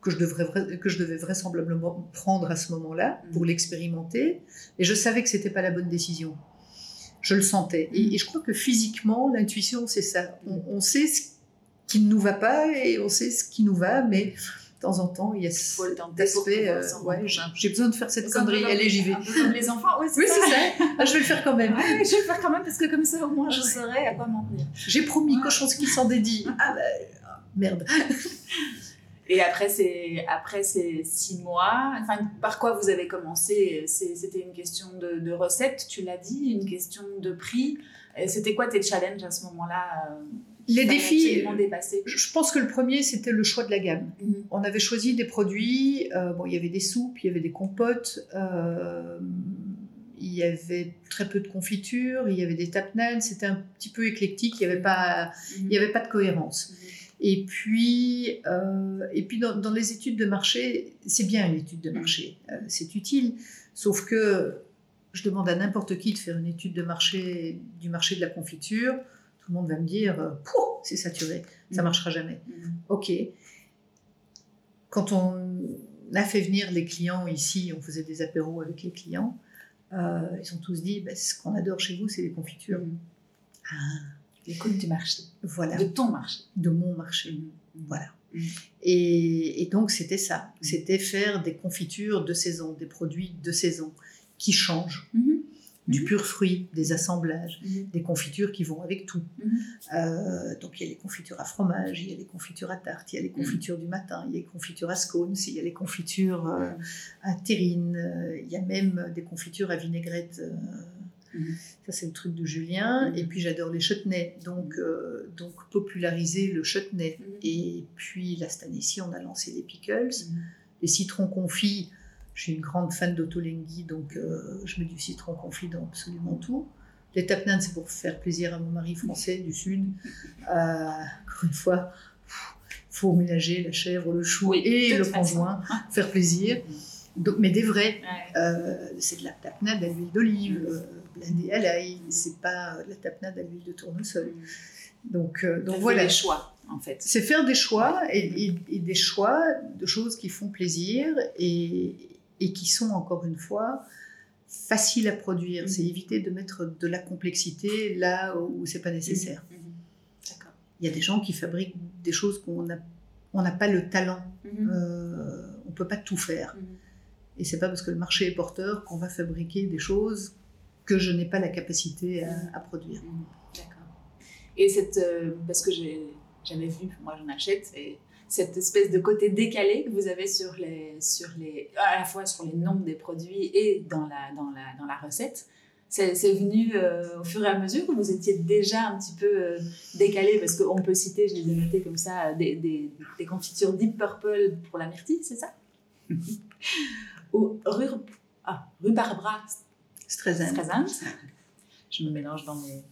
que je, devrais, que je devais vraisemblablement prendre à ce moment-là pour mm. l'expérimenter. Et je savais que c'était pas la bonne décision. Je le sentais. Et, mm. et je crois que physiquement, l'intuition, c'est ça. On, on, sait ce qui ne nous va pas et on sait ce qui nous va, mais de temps en temps, il y a cet aspect. Euh, ouais, j'ai besoin de faire cette connerie. Allez, j'y vais. Comme les enfants, oui, c'est ça. Ah, je vais le faire quand même. Je vais le faire quand même parce que comme ça, au moins, je saurai à quoi m'en tenir. J'ai promis, cochon ce qui s'en dédie. Ah, bah, merde. Et après ces, après ces six mois, enfin, par quoi vous avez commencé? C'était une question de, de recette, tu l'as dit, une question de prix. C'était quoi tes challenges à ce moment-là euh, les défis, je pense que le premier, c'était le choix de la gamme. Mm -hmm. On avait choisi des produits, euh, bon, il y avait des soupes, il y avait des compotes, euh, il y avait très peu de confitures, il y avait des tapnanes, c'était un petit peu éclectique, il n'y avait, pas, mm -hmm. il y avait pas de cohérence. Mm -hmm. Et puis, euh, et puis dans, dans, les études de marché, c'est bien une étude de marché, euh, c'est utile. Sauf que je demande à n'importe qui de faire une étude de marché du marché de la confiture, tout le monde va me dire, euh, c'est saturé, ça mm. marchera jamais. Mm. Ok. Quand on a fait venir les clients ici, on faisait des apéros avec les clients, euh, ils ont tous dit, bah, ce qu'on adore chez vous, c'est les confitures. Mm. Ah L'écoute du marché. Voilà. De ton marché. De mon marché. Mmh. Voilà. Mmh. Et, et, donc, c'était ça. Mmh. C'était faire des confitures de saison, des produits de saison qui changent. Mmh. Du pur fruit, des assemblages, des confitures qui vont avec tout. Euh, donc, il y a les confitures à fromage, il y a les confitures à tarte, il y a les confitures du matin, il y a les confitures à scones, il y a les confitures euh, à terrine, euh, il y a même des confitures à vinaigrette euh, Mmh. Ça, c'est le truc de Julien. Mmh. Et puis, j'adore les chutneys. Donc, euh, donc, populariser le chutney. Mmh. Et puis, là, cette année-ci, on a lancé les pickles. Les citrons confits. Je suis une grande fan d'Otolenghi, donc euh, je mets du citron confit dans absolument tout. Les tapnanes, c'est pour faire plaisir à mon mari français du Sud. Euh, encore une fois, il faut ménager la chèvre, le chou oui, et le conjoint, faire plaisir. Donc, mais des vrais. Ouais. Euh, c'est de la tapenade à l'huile d'olive, euh, l'ail, c'est pas de la tapenade à l'huile de tournesol. Donc, euh, donc voilà. des choix, en fait. C'est faire des choix et, et, et, des choix de choses qui font plaisir et, et qui sont, encore une fois, faciles à produire. Mmh. C'est éviter de mettre de la complexité là où c'est pas nécessaire. Mmh. Mmh. Il y a des gens qui fabriquent des choses qu'on n'a on n'a pas le talent. Euh, on peut pas tout faire. Et c'est pas parce que le marché est porteur qu'on va fabriquer des choses que je n'ai pas la capacité à, à produire. Mmh, d'accord. Et cette, euh, parce que j'ai jamais vu, moi j'en achète, et cette espèce de côté décalé que vous avez sur les, sur les, à la fois sur les noms des produits et dans la, dans la, dans la recette, c'est venu euh, au fur et à mesure ou vous étiez déjà un petit peu euh, décalé? Parce qu'on peut citer, je les ai notés comme ça, des, des, des confitures Deep Purple pour la myrtille, c'est ça? Ou rue, ah, rue Barbara Streisand. Je me mélange dans mes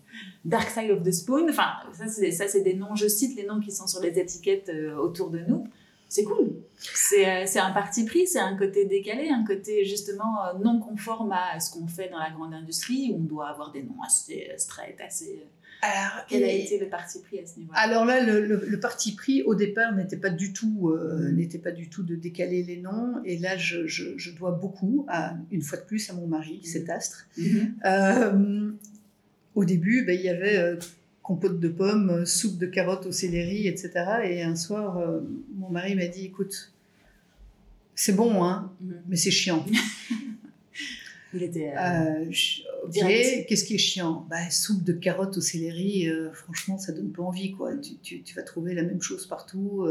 Dark Side of the Spoon. Enfin, ça, c'est des noms, je cite les noms qui sont sur les étiquettes euh, autour de nous. C'est cool. C'est euh, un parti pris, c'est un côté décalé, un côté justement euh, non conforme à ce qu'on fait dans la grande industrie, où on doit avoir des noms assez straight, assez Alors, quel a été le parti pris à ce niveau-là? Alors là, le, parti pris au départ n'était pas du tout, euh, mm. n'était pas du tout de décaler les noms. Et là, je, dois beaucoup, à, une fois de plus, à mon mari, mm. cet astre. Mm-hmm. Euh, au début, ben, il y avait euh, compote de pommes, soupe de carottes au céleri, etc. Et un soir, mon mari m'a dit, écoute, c'est bon, hein, mm-hmm. mais c'est chiant. Il était. Euh, euh, qu'est-ce qui est chiant? Bah, Soupe de carottes au céleri, euh, franchement, ça donne pas envie. Quoi. Tu, vas trouver la même chose partout.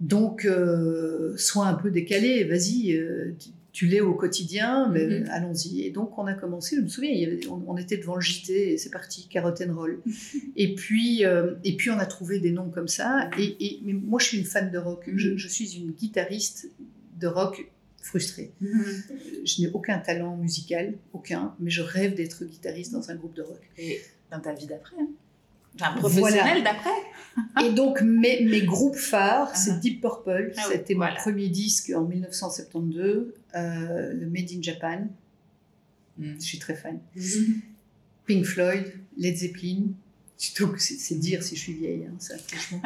donc, sois un peu décalé, vas-y. Tu, l'es au quotidien, mais mm-hmm. allons-y. Et donc, on a commencé, je me souviens, on, était devant le JT et c'est parti, carotte and roll. et, puis, et puis, on a trouvé des noms comme ça. Et, mais moi, je suis une fan de rock. je, je suis une guitariste de rock frustrée. Mhm. Je n'ai aucun talent musical, aucun, mais je rêve d'être guitariste dans un groupe de rock. Et dans ta vie d'après hein Enfin, professionnel d'après. et donc, mes, mes groupes phares, uh-huh. c'est Deep Purple. Ah C'était mon premier disque en 1972, euh, le Made in Japan. Mm. Je suis très fan. Mm-hmm. Pink Floyd, Led Zeppelin, donc, c'est dire si je suis vieille, hein, ça, franchement.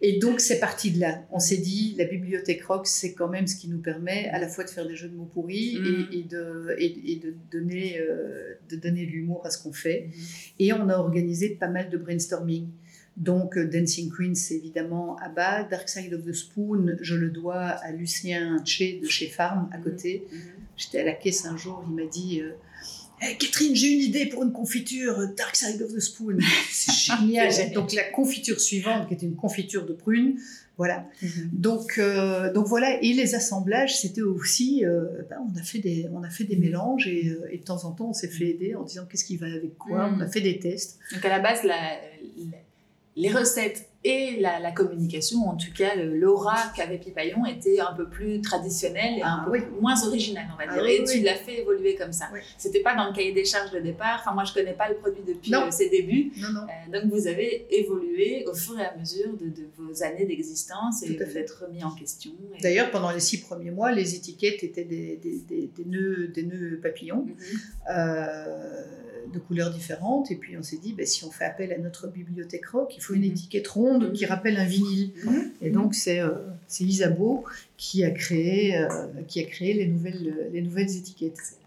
Et donc, c'est parti de là. On s'est dit, la bibliothèque rock, c'est quand même ce qui nous permet à la fois de faire des jeux de mots pourris et, mm. de, et, de, donner, euh, de donner de l'humour à ce qu'on fait. Mm. Et on a organisé pas mal de brainstorming. Donc, euh, Dancing Queen, c'est évidemment ABBA. Dark Side of the Spoon, je le dois à Lucien Tché de chez Farm, à mm. côté. J'étais à la caisse un jour, il m'a dit... Euh, eh, Catherine, j'ai une idée pour une confiture euh, Dark Side of the Spoon. C'est génial. donc la confiture suivante, qui était une confiture de prunes, voilà. Mhm. Donc, euh, donc voilà. Et les assemblages, c'était aussi, euh, ben, on a fait des, on a fait des mélanges et, de temps en temps, on s'est fait aider en disant qu'est-ce qui va avec quoi? On a mhm. fait des tests. Donc à la base, les recettes et la, communication, en tout cas l'aura qu'avait Pipaillon était un peu plus traditionnelle et un ah moins originale, on va ah dire. et tu l'as fait évoluer comme ça. C'était pas dans le cahier des charges de départ. Enfin, moi, je connais pas le produit depuis euh, ses débuts. Euh, donc, vous avez évolué au fur et à mesure de, vos années d'existence et vous êtes remis en question. D'ailleurs, pendant les six premiers mois, les étiquettes étaient des, des, des nœuds papillons. Mhm. Euh, de couleurs différentes. Et puis on s'est dit, ben, si on fait appel à notre bibliothèque rock, il faut une mhm. étiquette ronde qui rappelle un vinyle. Mhm. Et donc c'est euh, Isabeau qui a créé, euh, qui a créé les, nouvelles, les nouvelles étiquettes.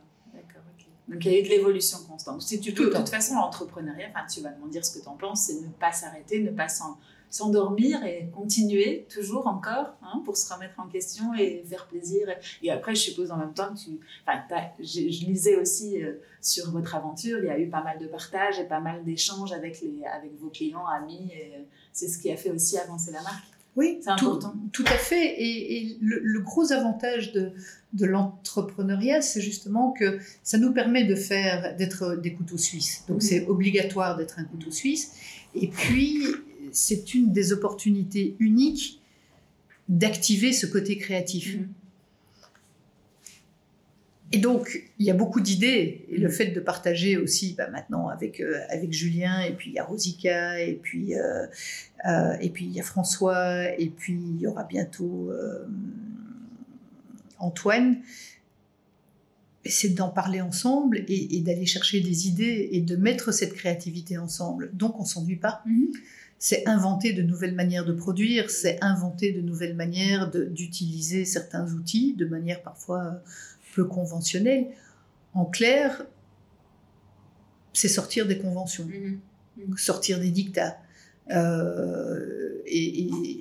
Donc il y a eu de l'évolution constante. Si tu peux, de toute façon, l'entrepreneuriat, tu vas me dire ce que tu en penses, c'est ne pas s'arrêter, ne pas s'en s'endormir et continuer toujours encore hein, pour se remettre en question et faire plaisir. Et après, je suppose en même temps que tu... Enfin, je, lisais aussi euh, sur votre aventure, il y a eu pas mal de partages et pas mal d'échanges avec, les, avec vos clients, amis. Et euh, c'est ce qui a fait aussi avancer la marque. Oui, c'est important. Tout, à fait. Et, le, gros avantage de, de l'entrepreneuriat, c'est justement que ça nous permet de faire d'être des couteaux suisses. Donc, c'est obligatoire d'être un couteau suisse. Et puis, c'est une des opportunités uniques d'activer ce côté créatif. Mm-hmm. Et donc, il y a beaucoup d'idées. Et le mm-hmm. fait de partager aussi, bah, maintenant, avec, euh, avec Julien, et puis il y a Rosica, et puis, euh, euh, et puis il y a François, et puis il y aura bientôt Antoine. C'est d'en parler ensemble et, d'aller chercher des idées et de mettre cette créativité ensemble. Donc, on s'ennuie pas. Mm-hmm c'est inventer de nouvelles manières de produire, c'est inventer de nouvelles manières d'utiliser certains outils de manière parfois peu conventionnelle. En clair, c'est sortir des conventions, mm-hmm. Mm-hmm. sortir des dictats euh, et,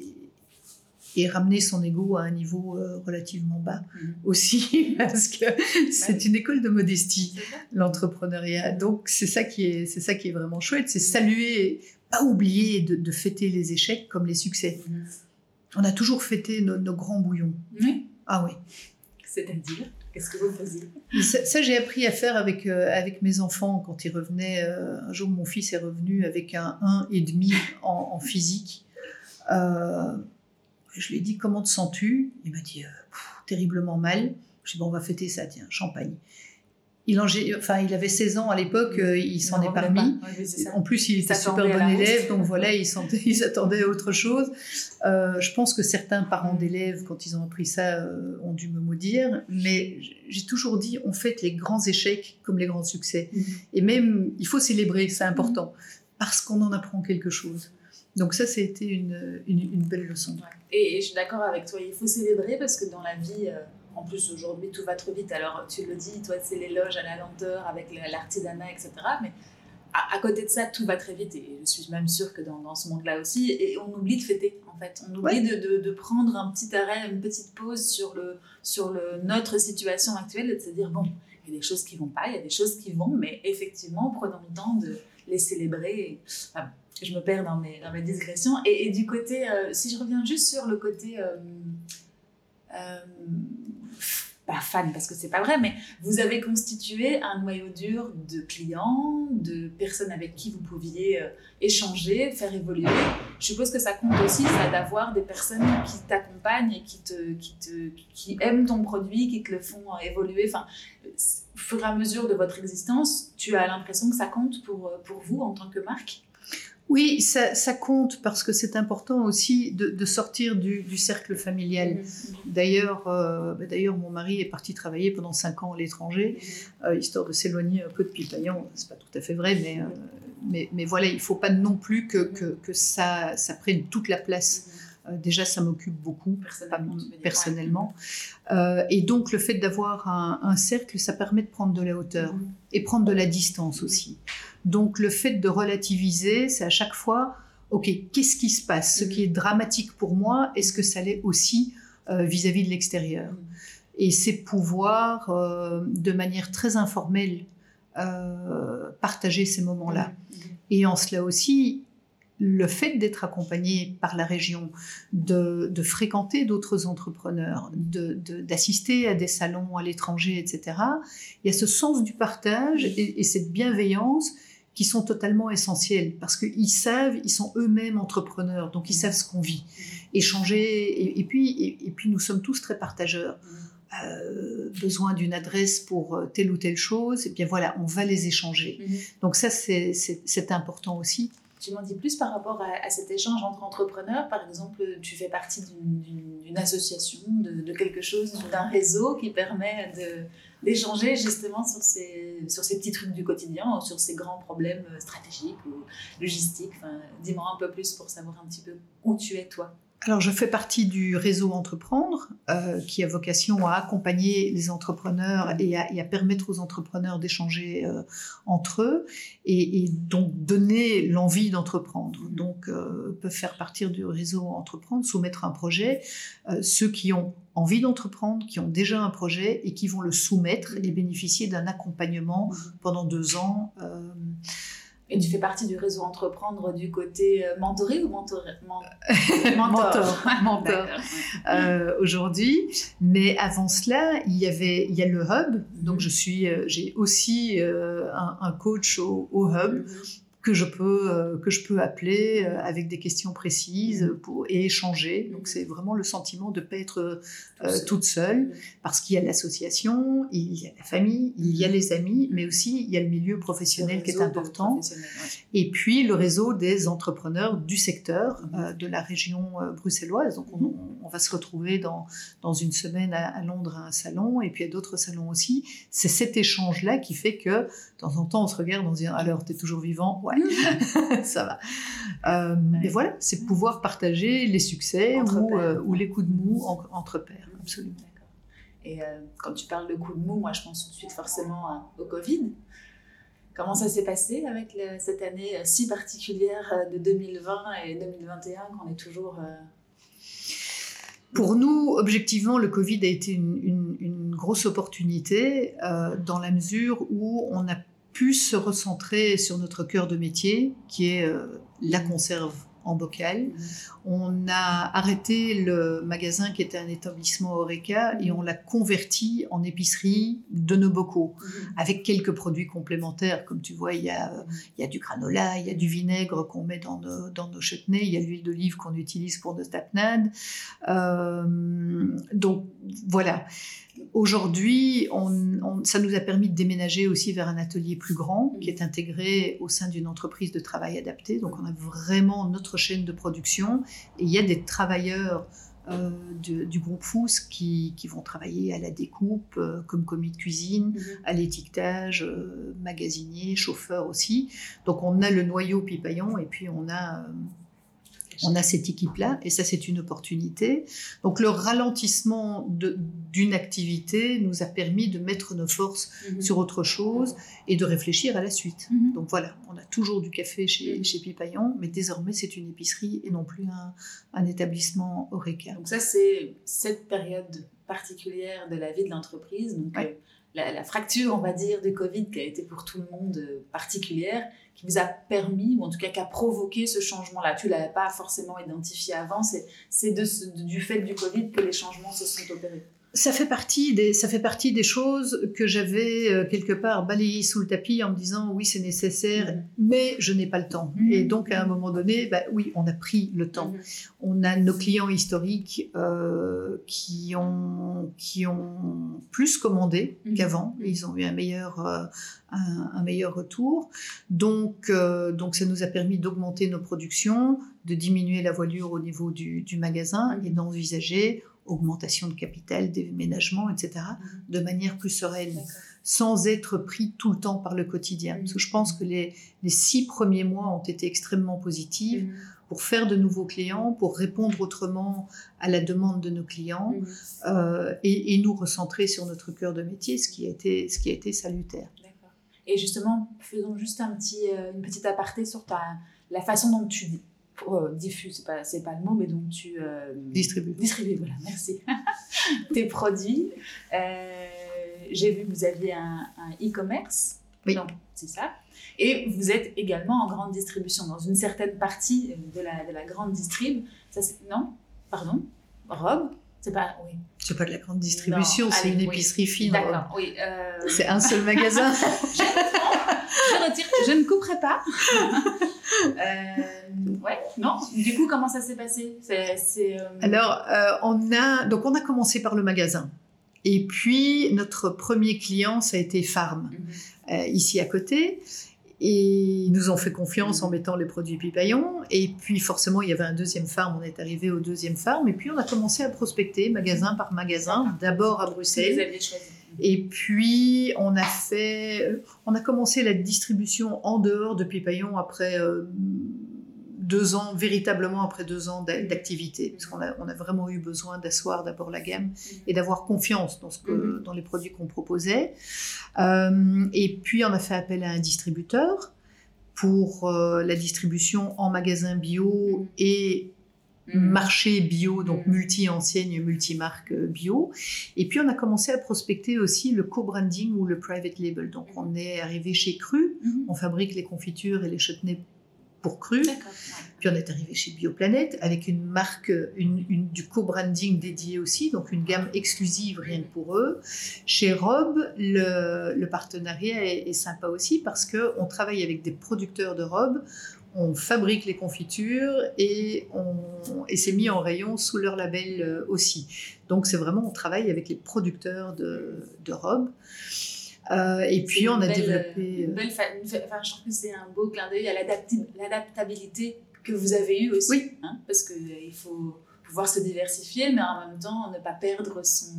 ramener son ego à un niveau euh, relativement bas mm-hmm. aussi, parce que c'est une école de modestie, l'entrepreneuriat. Donc c'est ça qui est, c'est ça qui est vraiment chouette, c'est saluer pas oublier de, fêter les échecs comme les succès. On a toujours fêté nos, grands bouillons. Oui. Ah oui. C'est-à-dire Qu'est-ce que vous faisiez? Ça, j'ai appris à faire avec, euh, avec mes enfants quand ils revenaient. Euh, un jour, mon fils est revenu avec un 1,5 en, en physique. Euh, je lui ai dit Comment te sens-tu? Il m'a dit Terriblement mal. Je lui ai dit Bon, on va fêter ça, tiens, champagne. Il, enfin, il avait 16 ans à l'époque, euh, il s'en est parmi. en plus, il était super bon élève, donc voilà, il, s'attendait à autre chose. Euh, je pense que certains parents d'élèves, quand ils ont appris ça, euh, ont dû me maudire. Mais j'ai toujours dit, on fait les grands échecs comme les grands succès. Mhm. Et même, il faut célébrer, c'est important, parce qu'on en apprend quelque chose. Donc ça, c'était une, une, belle leçon. Et, je suis d'accord avec toi, il faut célébrer parce que dans la vie... En plus, aujourd'hui, tout va trop vite. Alors, tu le dis, toi, c'est l'éloge à la lenteur avec l'artisanat, etc. Mais à, côté de ça, tout va très vite. Et je suis même sûre que dans, dans ce monde-là aussi, et on oublie de fêter, en fait. On oublie de, de, prendre un petit arrêt, une petite pause sur, le, sur le, notre situation actuelle et de se dire, bon, il y a des choses qui vont pas, il y a des choses qui vont, mais effectivement, prenons le temps de les célébrer. je me perds dans mes, dans mes digressions. Et, du côté, euh, si je reviens juste sur le côté... Euh, euh, pas fan parce que c'est pas vrai, mais vous avez constitué un noyau dur de clients, de personnes avec qui vous pouviez euh, échanger, faire évoluer. Je suppose que ça compte aussi, ça d'avoir des personnes qui t'accompagnent et qui, te, qui, te, qui aiment ton produit, qui te le font évoluer. Enfin, au fur et à mesure de votre existence, tu as l'impression que ça compte pour, pour vous en tant que marque? Oui, ça, compte parce que c'est important aussi de, sortir du, cercle familial. D'ailleurs, euh, bah, d'ailleurs, mon mari est parti travailler pendant cinq ans à l'étranger, euh, histoire de s'éloigner un peu de Pipaillon. C'est pas tout à fait vrai, mais, euh, mais, mais, voilà, il faut pas non plus que, que, ça, ça, prenne toute la place. déjà, ça m'occupe beaucoup personnellement. et donc, le fait d'avoir un, un, cercle, ça permet de prendre de la hauteur et prendre de la distance aussi. Donc le fait de relativiser, c'est à chaque fois, ok, qu'est-ce qui se passe? Ce qui est dramatique pour moi, est-ce que ça l'est aussi euh, vis-à-vis de l'extérieur? Et c'est pouvoir, euh, de manière très informelle, euh, partager ces moments-là. Et en cela aussi, le fait d'être accompagné par la région, de, fréquenter d'autres entrepreneurs, d'assister à des salons à l'étranger, etc., il y a ce sens du partage et cette bienveillance qui sont totalement essentiels parce qu'ils savent, ils sont eux-mêmes entrepreneurs, donc ils savent ce qu'on vit. Échanger, et, puis, et, puis nous sommes tous très partageurs. Euh, besoin d'une adresse pour euh, telle ou telle chose, et bien voilà, on va les échanger. Mhm. Donc ça, c'est important aussi. Tu m'en dis plus par rapport à, cet échange entre entrepreneurs. Par exemple, tu fais partie d'une association, de, de, quelque chose, d'un réseau qui permet de, d'échanger justement sur ces, sur ces petits trucs du quotidien, sur ces grands problèmes euh, stratégiques ou logistiques. Dis-moi un peu plus pour savoir un petit peu où tu es toi. Alors, je fais partie du réseau Entreprendre, euh, qui a vocation à accompagner les entrepreneurs et à, permettre aux entrepreneurs d'échanger euh, entre eux et, donc donner l'envie d'entreprendre. Donc, peuvent faire partie du réseau Entreprendre, soumettre un projet. ceux qui ont envie d'entreprendre, qui ont déjà un projet et qui vont le soumettre et bénéficier d'un accompagnement pendant deux ans. Et tu fais partie du réseau Entreprendre du côté euh, mentoré ou mentoré Mentor. Mentor. Euh, aujourd'hui. Mais avant cela, il y avait il y a le hub. Donc je suis, euh, j'ai aussi un, coach au, hub. Mm-hmm que je peux, euh, que je peux appeler euh, avec des questions précises pour, et échanger. Donc c'est vraiment le sentiment de ne pas être euh, toute seule, parce qu'il y a l'association, il y a la famille, il y a les amis, mais aussi il y a le milieu professionnel qui est important. Et puis le réseau des entrepreneurs du secteur mm. de la région bruxelloise. Donc on, on, va se retrouver dans, dans une semaine à, Londres à un salon, et puis à d'autres salons aussi. C'est cet échange-là qui fait que de temps en temps on se regarde, on se dit alors tu es toujours vivant? Ouais ça va. Euh, et voilà, c'est pouvoir partager les succès ou, euh, ou, les coups de mou entre pairs, absolument. Et euh, quand tu parles de coups de mou, moi je pense tout de suite forcément au Covid. Comment ça s'est passé avec cette année si particulière de 2020 et 2021 qu'on est toujours... Pour nous, objectivement, le Covid a été une, une grosse opportunité dans la mesure où on a pu se recentrer sur notre cœur de métier, qui est euh, la conserve en bocal. On a arrêté le magasin qui était un établissement Horeca et on l'a converti en épicerie de nos bocaux avec quelques produits complémentaires. Comme tu vois, il y a, il y a du granola, il y a du vinaigre qu'on met dans nos, dans nos chutneys, il y a l'huile d'olive qu'on utilise pour nos tapenades. Euh, donc voilà. Aujourd'hui, on, ça nous a permis de déménager aussi vers un atelier plus grand qui est intégré au sein d'une entreprise de travail adapté. Donc on a vraiment notre chaîne de production et il y a des travailleurs euh, du groupe FOUS qui, vont travailler à la découpe, euh, comme commis de cuisine, mhm. à l'étiquetage, euh, magasinier, chauffeur aussi. Donc on a le noyau pipaillon et puis on a on a cette équipe-là et ça c'est une opportunité. Donc le ralentissement d'une activité nous a permis de mettre nos forces mhm. sur autre chose et de réfléchir à la suite. Mhm. Donc voilà, on a toujours du café chez, mhm. chez Pipaillon, mais désormais c'est une épicerie et non plus un, établissement Oreca. Donc ça c'est cette période particulière de la vie de l'entreprise. Donc euh, la, fracture, on va dire, du Covid qui a été pour tout le monde euh, particulière, qui vous a permis, ou en tout cas qui a provoqué ce changement-là. Tu ne l'avais pas forcément identifié avant, c'est du fait du Covid que les changements se sont opérés ça fait partie des ça fait partie des choses que j'avais euh, quelque part balayées sous le tapis en me disant oui c'est nécessaire mm-hmm. mais je n'ai pas le temps mm-hmm. et donc à un moment donné bah, oui on a pris le temps mm-hmm. on a nos clients historiques euh, qui ont qui ont plus commandé qu'avant ils ont eu un meilleur euh, un, meilleur retour donc donc ça nous a permis d'augmenter nos productions de diminuer la voilure au niveau du, du magasin et d'envisager augmentation de capital, déménagement, etc., mhm. de manière plus sereine, sans être pris tout le temps par le quotidien. Parce que je pense que les, les six premiers mois ont été extrêmement positifs mhm. Pour faire de nouveaux clients, pour répondre autrement à la demande de nos clients euh, et, nous recentrer sur notre cœur de métier, ce qui a été, ce qui a été salutaire. Et justement, faisons juste un petit, euh, une petite aparté sur ta, la façon dont tu euh, diffuse, c'est pas, c'est pas le mot, mais donc tu euh, distribues. Distribues, voilà, merci. Tes produits. Euh, j'ai vu que vous aviez un, e-commerce. Oui. C'est ça. Et vous êtes également en grande distribution, dans une certaine partie de la, de la grande distrib. Ça, non? Pardon? Robe c'est pas, oui. C'est pas de la grande distribution, c'est une épicerie fine. D'accord, oui. C'est un seul magasin. je, je retire, je ne couperai pas. Euh, ouais, non. Du coup, comment ça s'est passé? C'est, euh, Alors, euh, on a donc on a commencé par le magasin. Et puis notre premier client, ça a été Farm, mhm. Ici à côté. Et ils nous ont fait confiance en mettant les produits Pipaillon. Et puis forcément, il y avait un deuxième farm. On est arrivé au deuxième farm. Et puis on a commencé à prospecter magasin par magasin, d'abord à Bruxelles. Et puis, on a fait, on a commencé la distribution en dehors de Pipaillon après euh, deux ans, véritablement après deux ans d'activité, parce qu'on a, on a vraiment eu besoin d'asseoir d'abord la gamme et d'avoir confiance dans, ce que, mhm. dans les produits qu'on proposait. Euh, et puis, on a fait appel à un distributeur pour euh, la distribution en magasin bio et Mm. marché bio, donc mm. multi-enseigne, multi-marque euh, bio. Et puis on a commencé à prospecter aussi le co-branding ou le private label. Donc on est arrivé chez Cru, on fabrique les confitures et les chutneys pour Cru. Puis on est arrivé chez Bioplanète avec une marque, une, du co-branding dédié aussi, donc une gamme exclusive rien que pour eux. Chez Rob, le, partenariat est, est, sympa aussi parce qu'on travaille avec des producteurs de robes on fabrique les confitures et, et c'est mis en rayon sous leur label euh, aussi. Donc c'est vraiment, on travaille avec les producteurs de, robes. Euh, et puis on a développé... Euh, enfin, je trouve que c'est un beau clin d'œil à l'adaptabilité que vous avez eue aussi. Oui. Hein, parce qu'il faut pouvoir se diversifier, mais en même temps ne pas perdre son,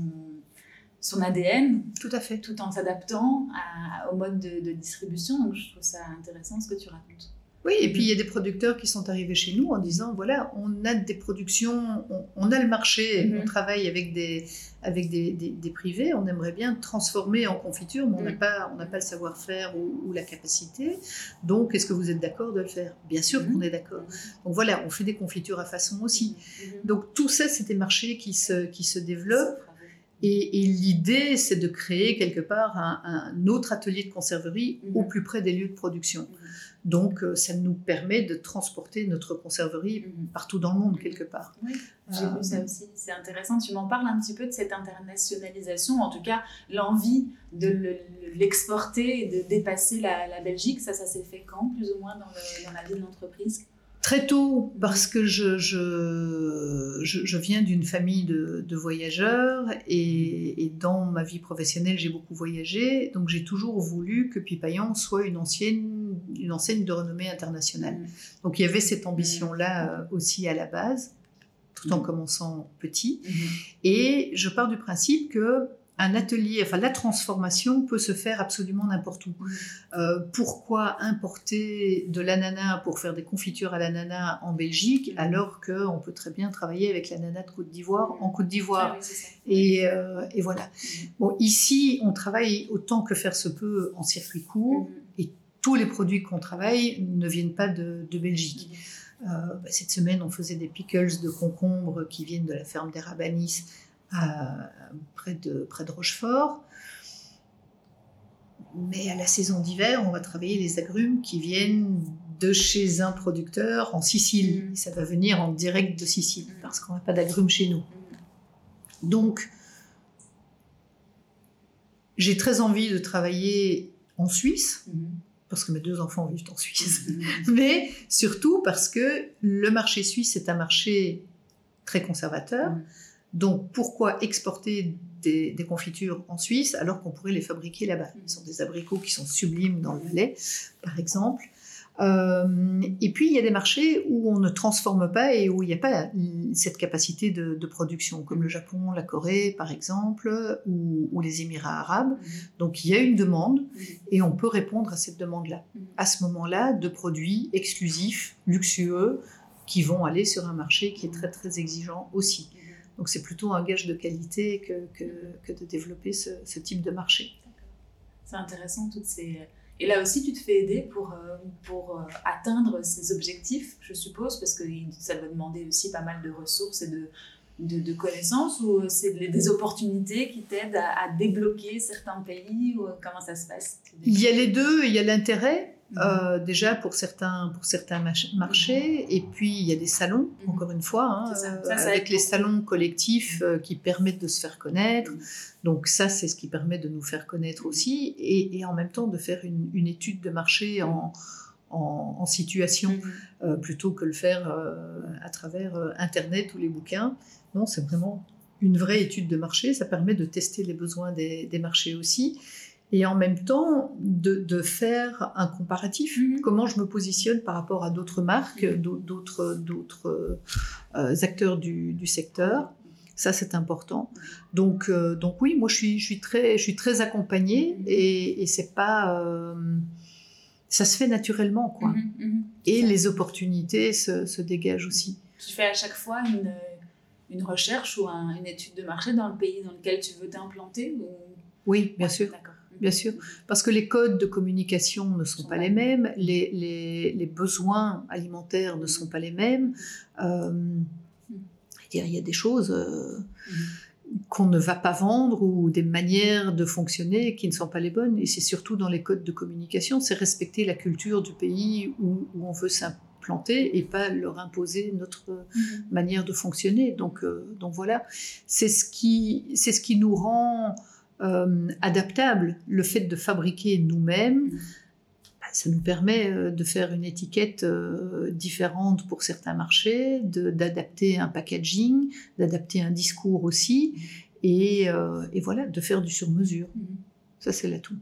son ADN. Tout à fait. Tout en s'adaptant au mode de, de distribution. Donc je trouve ça intéressant ce que tu racontes. Oui, et puis il y a des producteurs qui sont arrivés chez nous en disant voilà, on a des productions, on, a le marché, mhm. on travaille avec des, avec des, des, privés, on aimerait bien transformer en confiture, mais on n'a mhm. pas, on pas le savoir-faire ou, la capacité. Donc, est-ce que vous êtes d'accord de le faire? Bien sûr qu'on mhm. est d'accord. Donc voilà, on fait des confitures à façon aussi. Donc tout ça, c'est des marchés qui se, qui se développent. Et, et l'idée, c'est de créer quelque part un, un, autre atelier de conserverie au plus près des lieux de production. Donc, euh, ça nous permet de transporter notre conserverie Mhm. partout dans le monde, quelque part. Oui, j'ai Euh, vu ça aussi. C'est intéressant. Tu m'en parles un petit peu de cette internationalisation, en tout cas l'envie de le- l'exporter et de dépasser la, la Belgique. Ça, ça s'est fait quand, plus ou moins, dans, le- dans la vie de l'entreprise? Très tôt, parce que je, je, je, je viens d'une famille de, de voyageurs et, et dans ma vie professionnelle, j'ai beaucoup voyagé. Donc, j'ai toujours voulu que Pipaillan soit une, ancienne, une enseigne de renommée internationale. Mhm. Donc, il y avait cette ambition-là euh, aussi à la base, tout en commençant petit. Et je pars du principe que un atelier, enfin la transformation peut se faire absolument n'importe où. Euh, pourquoi importer de l'ananas pour faire des confitures à l'ananas en Belgique alors qu'on peut très bien travailler avec l'ananas de Côte d'Ivoire en Côte d'Ivoire? Ah et, euh, et voilà. Bon, ici, on travaille autant que faire se peut en circuit court. Mhm. Tous les produits qu'on travaille ne viennent pas de, de Belgique. Mhm. Euh, bah, cette semaine, on faisait des pickles de concombre qui viennent de la ferme des Rabanis à- près, de, près de Rochefort. Mais à la saison d'hiver, on va travailler les agrumes qui viennent de chez un producteur en Sicile. Et ça va venir en direct de Sicile Mhm. parce qu'on n'a pas d'agrumes chez nous. Donc, j'ai très envie de travailler en Suisse Mhm. parce que mes deux enfants vivent en Suisse mais surtout parce que le marché suisse est un marché très conservateur. Donc pourquoi exporter des, des confitures en Suisse alors qu'on pourrait les fabriquer là-bas? Ce sont des abricots qui sont sublimes dans le Valais, par exemple. Euh, et puis il y a des marchés où on ne transforme pas et où il n'y a pas cette capacité de, de production, comme le Japon, la Corée, par exemple, ou, ou les Émirats arabes. Mhm. Donc il y a une demande Mhm. et on peut répondre à cette demande-là. À ce moment-là, de produits exclusifs, luxueux, qui vont aller sur un marché qui est très très exigeant aussi. Donc c'est plutôt un gage de qualité que, que, que de développer ce, ce type de marché. C'est intéressant toutes ces. Et là aussi, tu te fais aider pour, euh, pour euh, atteindre ces objectifs, je suppose, parce que ça doit demander aussi pas mal de ressources et de, de, de connaissances, ou c'est des des opportunités qui t'aident à, à débloquer certains pays, ou comment ça se passe? Il y a les deux, il y a l'intérêt. Mhm. euh, déjà pour certains, pour certains marchés, et puis il y a des salons, Mhm. encore une fois, hein, ça. euh, Ça, ça avec les salons collectifs euh, qui permettent de se faire connaître. Mhm. Donc ça, c'est ce qui permet de nous faire connaître aussi, et, et en même temps de faire une, une étude de marché en, en, en situation, Mhm. plutôt que le faire à travers Internet ou les bouquins. Non, c'est vraiment une vraie étude de marché, ça permet de tester les besoins des, des marchés aussi, et en même temps de, de faire un comparatif. Mhm. Comment je me positionne par rapport à d'autres marques, d'au- d'autres d'autres, euh, acteurs du, du secteur. Ça, c'est important. Donc, euh, donc oui, moi, je suis, je suis très, je suis très accompagnée Mhm. et, et c'est pas, euh, ça se fait naturellement, quoi. Mhm, mhm. Et les opportunités se, se dégagent aussi. Tu fais à chaque fois une, une recherche ou un- une étude de marché dans le pays dans lequel tu veux t'implanter ou... Oui, bien Ouais, sûr. D'accord. Bien sûr. Parce que les codes de communication ne sont pas les mêmes, les, les, les besoins alimentaires ne sont pas les mêmes. Euh, dire, il y a des choses euh, Mhm. qu'on ne va pas vendre ou des manières de fonctionner qui ne sont pas les bonnes. Et c'est surtout dans les codes de communication, c'est respecter la culture du pays où, où on veut s'implanter et pas leur imposer notre Mhm. manière de fonctionner. Donc, euh, donc voilà, c'est ce qui, c'est ce qui nous rend euh, adaptables. Le fait de fabriquer nous-mêmes, Mhm. bah, ça nous permet euh, de faire une étiquette euh, différente pour certains marchés, d'adapter un packaging, d'adapter un discours aussi, et, euh, et voilà, de faire du sur-mesure. Mhm. Ça, c'est l'atout.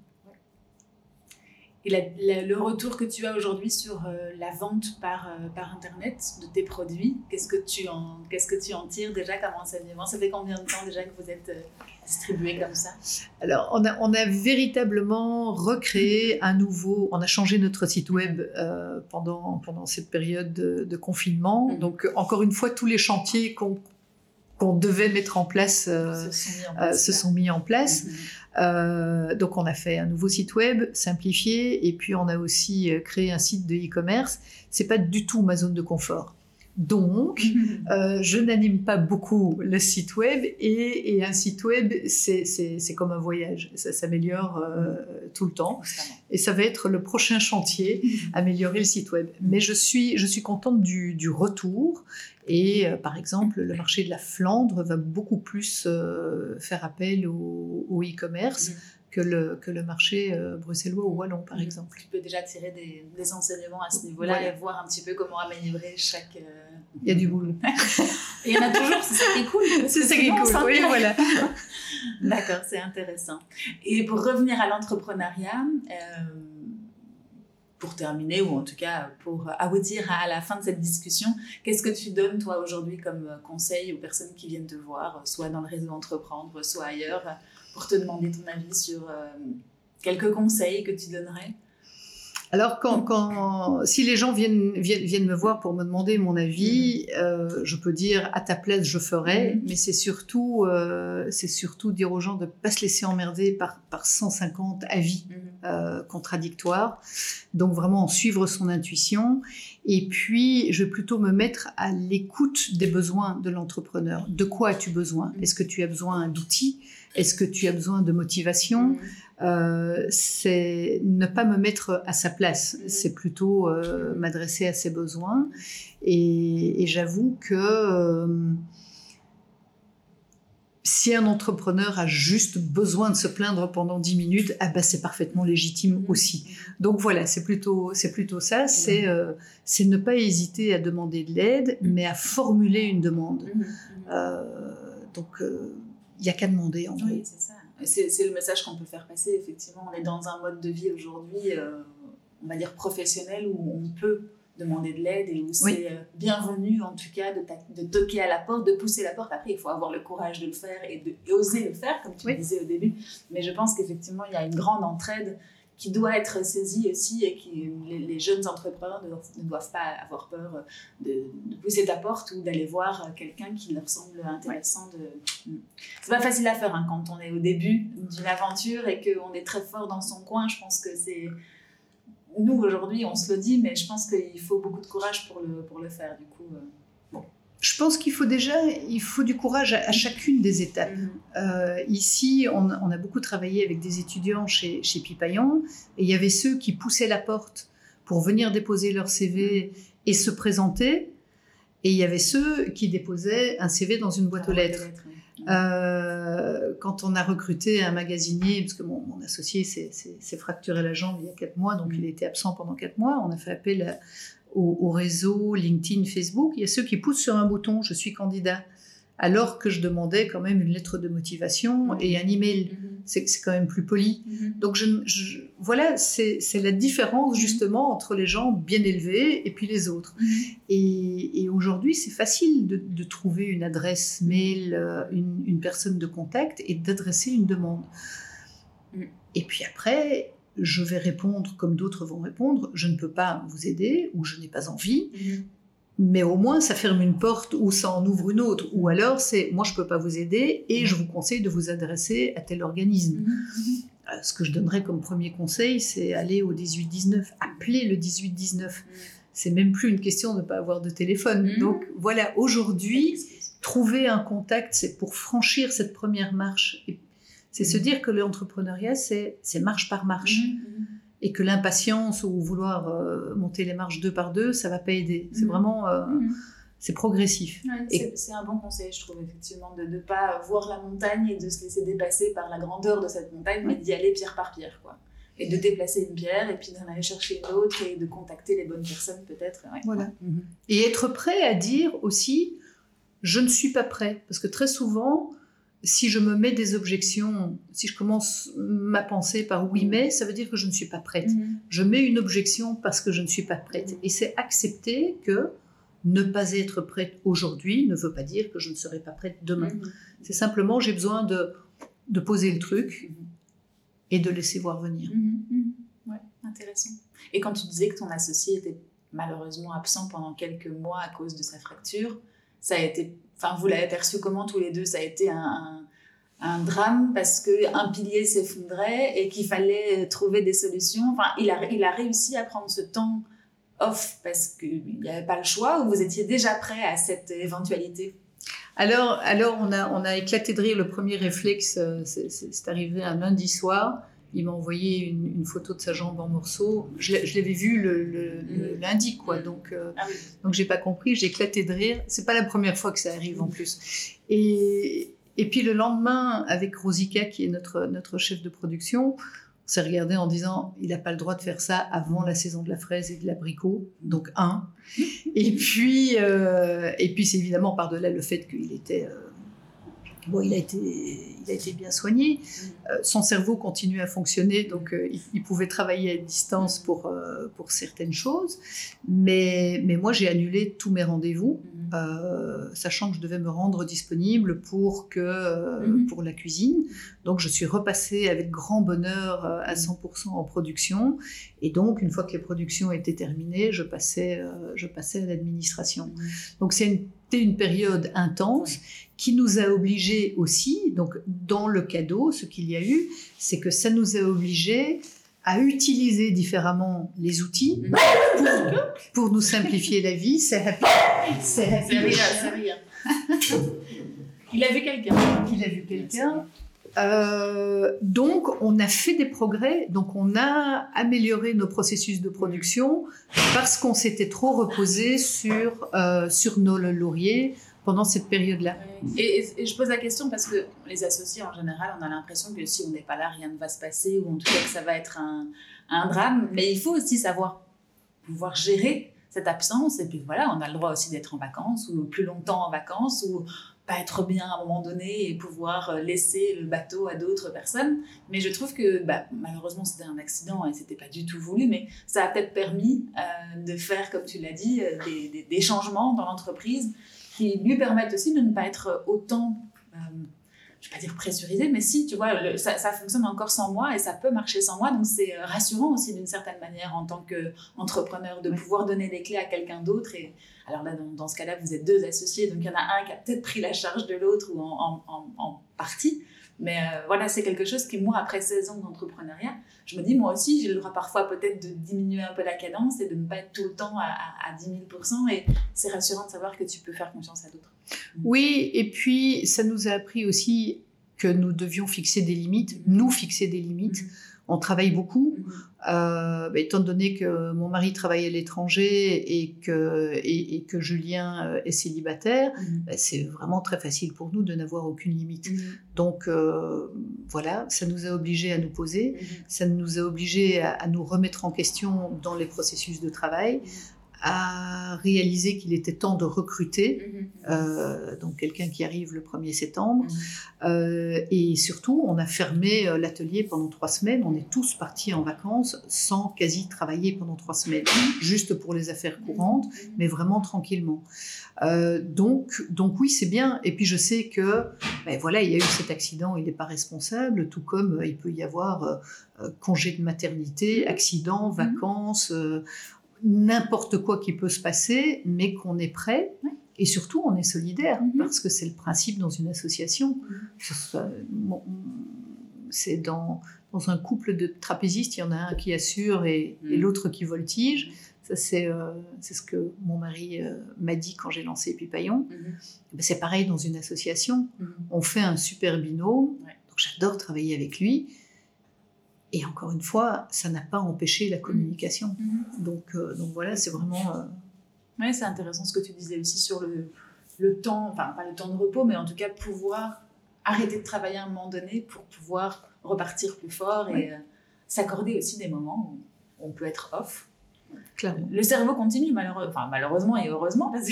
Et la- la- le retour que tu as aujourd'hui sur euh, la vente par, euh, par Internet de tes produits, qu'est-ce que tu en, qu'est-ce que tu en tires déjà comme enseignement? Ça fait combien de temps déjà que vous êtes euh, distribué comme ça? Alors, on a, on a véritablement recréé un nouveau. On a changé notre site web euh, pendant, pendant cette période de, de confinement. Mhm. Donc, encore une fois, tous les chantiers qu'on qu'on devait mettre en place euh, se sont mis en euh, place, se là. sont mis en place. Euh, donc, on a fait un nouveau site web simplifié et puis on a aussi euh, créé un site de e-commerce. C'est pas du tout ma zone de confort. Donc, euh, je n'anime pas beaucoup le site web et, un site web, c'est comme un voyage. Ça s'améliore euh, tout le temps. Et ça va être le prochain chantier, améliorer le site web. Mais je suis, je suis contente du, retour. Et euh, par exemple, le marché de la Flandre va beaucoup plus faire appel au e-commerce que le, que le marché euh, bruxellois ou wallon, par exemple. Tu peux déjà tirer des, des enseignements à ce niveau-là et voir un petit peu comment améliorer chaque... Euh, il y a du boulot. il y en a toujours, c'est ça qui est cool. C'est ça qui est cool, oui, voilà. D'accord, c'est intéressant. Et pour revenir à l'entrepreneuriat, euh, pour terminer, ou en tout cas pour aboutir à la fin de cette discussion, qu'est-ce que tu donnes toi aujourd'hui comme conseil aux personnes qui viennent te voir, soit dans le réseau Entreprendre, soit ailleurs pour te demander ton avis sur euh, quelques conseils que tu donnerais alors, quand, quand, si les gens viennent, viennent, viennent, me voir pour me demander mon avis, mm-hmm. euh, je peux dire à ta place, je ferai, mm-hmm. mais c'est surtout, euh, c'est surtout dire aux gens de ne pas se laisser emmerder par, par 150 avis mm-hmm. contradictoires. Donc, vraiment suivre son intuition. Et puis, je vais plutôt me mettre à l'écoute des besoins de l'entrepreneur. De quoi as-tu besoin? Est-ce que tu as besoin d'outils? Est-ce que tu as besoin de motivation mm. euh, C'est ne pas me mettre à sa place, mm. c'est plutôt euh, m'adresser à ses besoins. Et, j'avoue que euh, si un entrepreneur a juste besoin de se plaindre pendant 10 minutes, ah bah c'est parfaitement légitime mm. aussi. Donc voilà, c'est plutôt, c'est plutôt ça, c'est, c'est ne pas hésiter à demander de l'aide, mais à formuler une demande. donc il n'y a qu'à demander en oui, c'est ça. C'est le message qu'on peut faire passer, effectivement. On est dans un mode de vie aujourd'hui, euh, on va dire professionnel, où on peut demander de l'aide et où c'est euh, bienvenu, en tout cas, de, de, toquer à la porte, de pousser la porte. Après, il faut avoir le courage de le faire et, de, oser le faire, comme tu disais au début. Mais je pense qu'effectivement, il y a une grande entraide qui doit être saisie aussi et que les, jeunes entrepreneurs ne, doivent pas avoir peur de, pousser ta porte ou d'aller voir quelqu'un qui leur semble intéressant. De... C'est pas facile à faire hein, quand on est au début d'une aventure et qu'on est très fort dans son coin. Je pense que c'est nous aujourd'hui on se le dit, mais je pense qu'il faut beaucoup de courage pour le, pour le faire. Du coup, euh, je pense qu'il faut déjà, il faut du courage à, chacune des étapes. Mhm. Euh, ici, on, a beaucoup travaillé avec des étudiants chez, chez Pipaillon, et il y avait ceux qui poussaient la porte pour venir déposer leur CV et se présenter, et il y avait ceux qui déposaient un CV dans une boîte aux lettres. Euh, quand on a recruté un magasinier, parce que mon, associé s'est fracturé la jambe il y a quatre mois, donc mhm. il était absent pendant quatre mois, on a fait appel à, au, réseau LinkedIn, Facebook, il y a ceux qui poussent sur un bouton je suis candidat, alors que je demandais quand même une lettre de motivation et un email. Mm C'est quand même plus poli. Mhm. Donc je, voilà, c'est la différence mhm. justement entre les gens bien élevés et puis les autres. Mhm. Et, aujourd'hui, c'est facile de, trouver une adresse mail, euh, une, une personne de contact et d'adresser une demande. Et puis après, je vais répondre comme d'autres vont répondre, je ne peux pas vous aider ou je n'ai pas envie. Mhm. Mais au moins, ça ferme une porte ou ça en ouvre une autre. Ou alors, c'est moi, je ne peux pas vous aider et je vous conseille de vous adresser à tel organisme. Mhm. Euh, ce que je donnerais comme premier conseil, c'est aller au 18-19, appeler le 18-19. Mhm. C'est même plus une question de ne pas avoir de téléphone. Donc voilà, aujourd'hui, trouver un contact, c'est pour franchir cette première marche et c'est se dire que l'entrepreneuriat, c'est marche par marche. Mhm, mhm. Et que l'impatience ou vouloir euh, monter les marches deux par deux, ça va pas aider. C'est mhm. vraiment. Euh, c'est progressif. c'est un bon conseil, je trouve, effectivement, de ne pas voir la montagne et de se laisser dépasser par la grandeur de cette montagne, mais d'y aller pierre par pierre, quoi. Et de déplacer une pierre et puis d'en aller chercher une autre et de contacter les bonnes personnes, peut-être. Voilà. Et être prêt à dire aussi, je ne suis pas prêt. Parce que très souvent, si je me mets des objections, si je commence ma pensée par oui mais, ça veut dire que je ne suis pas prête. Mhm. Je mets une objection parce que je ne suis pas prête. Et c'est accepter que ne pas être prête aujourd'hui ne veut pas dire que je ne serai pas prête demain. C'est simplement j'ai besoin de, de poser le truc et de laisser voir venir. Ouais, intéressant. Et quand tu disais que ton associé était malheureusement absent pendant quelques mois à cause de sa fracture, ça a été Enfin, vous l'avez perçu comment tous les deux? Ça a été un, un, drame parce qu'un pilier s'effondrait et qu'il fallait trouver des solutions. Enfin, il a, il a réussi à prendre ce temps off parce qu'il n'y avait pas le choix ou vous étiez déjà prêt à cette éventualité? Alors, alors on, a, on a éclaté de rire. Le premier réflexe, euh, c'est arrivé un lundi soir. Il m'a envoyé une, photo de sa jambe en morceaux. Je, l'avais vu le, mm. lundi, quoi. Donc, euh, ah donc j'ai pas compris. J'ai éclaté de rire. C'est pas la première fois que ça arrive en plus. Et, et puis le lendemain, avec Rosika, qui est notre, notre chef de production, on s'est regardé en disant il n'a pas le droit de faire ça avant la saison de la fraise et de l'abricot, donc un. Et puis, euh, et puis c'est évidemment par-delà le fait qu'il était euh, Bon, il a été, il a été bien soigné. Euh, son cerveau continue à fonctionner, donc euh, il, pouvait travailler à distance pour, euh, pour certaines choses. Mais, mais moi, j'ai annulé tous mes rendez-vous, mm-hmm. sachant que je devais me rendre disponible pour, que, mm-hmm. pour la cuisine. Donc, je suis repassée avec grand bonheur à 100% en production. Et donc, une fois que les productions étaient terminées, je passais, je passais à l'administration. Donc, une une période intense qui nous a obligés aussi, donc dans le cadeau, ce qu'il y a eu, c'est que ça nous a obligés à utiliser différemment les outils pour, nous simplifier la vie. C'est happy. C'est happy. C'est rien, Il a vu quelqu'un. Il a vu quelqu'un. Euh, donc, on a fait des progrès, donc on a amélioré nos processus de production parce qu'on s'était trop reposé sur, euh, sur nos lauriers pendant cette période-là. Et, je pose la question parce que les associés, en général, on a l'impression que si on n'est pas là, rien ne va se passer, ou en tout cas que ça va être un, drame. Mais il faut aussi savoir pouvoir gérer cette absence. Et puis voilà, on a le droit aussi d'être en vacances, ou plus longtemps en vacances, ou pas être bien à un moment donné et pouvoir laisser le bateau à d'autres personnes. Mais je trouve que bah, malheureusement c'était un accident et c'était pas du tout voulu, mais ça a peut-être permis euh, de faire, comme tu l'as dit, euh, des, changements dans l'entreprise qui lui permettent aussi de ne pas être autant je vais pas dire pressurisé, mais si, tu vois, ça, ça, fonctionne encore sans moi et ça peut marcher sans moi. Donc c'est rassurant aussi d'une certaine manière en tant qu'entrepreneur de pouvoir donner des clés à quelqu'un d'autre et alors là, dans, ce cas-là, vous êtes deux associés, donc il y en a un qui a peut-être pris la charge de l'autre ou en, partie. Mais euh, voilà, c'est quelque chose qui, moi, après 16 ans d'entrepreneuriat, je me dis, moi aussi, j'ai le droit parfois peut-être de diminuer un peu la cadence et de ne pas être tout le temps à, à 10 000 Et c'est rassurant de savoir que tu peux faire confiance à d'autres. Oui, et puis ça nous a appris aussi que nous devions fixer des limites, nous fixer des limites. Mm-hmm on travaille beaucoup. Mhm. Euh, bah, étant donné que mon mari travaille à l'étranger et que, et, que Julien euh, est célibataire, mhm. bah, c'est vraiment très facile pour nous de n'avoir aucune limite. Mhm. Donc euh, voilà, ça nous a obligés à nous poser, ça nous a obligés à, nous remettre en question dans les processus de travail, a réalisé qu'il était temps de recruter, mhm. euh, donc quelqu'un qui arrive le 1er septembre. Mhm. Euh, et surtout, on a fermé euh, l'atelier pendant trois semaines. On est tous partis en vacances sans quasi travailler pendant trois semaines, juste pour les affaires courantes, mhm. mais vraiment tranquillement. donc, donc oui, c'est bien. Et puis je sais que, ben voilà, il y a eu cet accident, il n'est pas responsable, tout comme il peut y avoir congé de maternité, accident, vacances n'importe quoi qui peut se passer, mais qu'on est prêt. Et surtout, on est solidaire, mhm. parce que c'est le principe dans une association. Mhm. C'est dans, dans, un couple de trapézistes, il y en a un qui assure et, mhm. l'autre qui voltige. Ça, euh, c'est ce que mon mari euh, m'a dit quand j'ai lancé Pipaillon. Ben, c'est pareil dans une association. On fait un super binôme. Donc j'adore travailler avec lui. Et encore une fois, ça n'a pas empêché la communication. Mm. Mm-hmm. Donc, euh, donc voilà, c'est vraiment. Euh, oui, c'est intéressant ce que tu disais aussi sur le, le temps, enfin pas le temps de repos, mais en tout cas pouvoir arrêter de travailler à un moment donné pour pouvoir repartir plus fort et euh, s'accorder aussi des moments où on peut être off le cerveau continue, malheureusement et heureusement, parce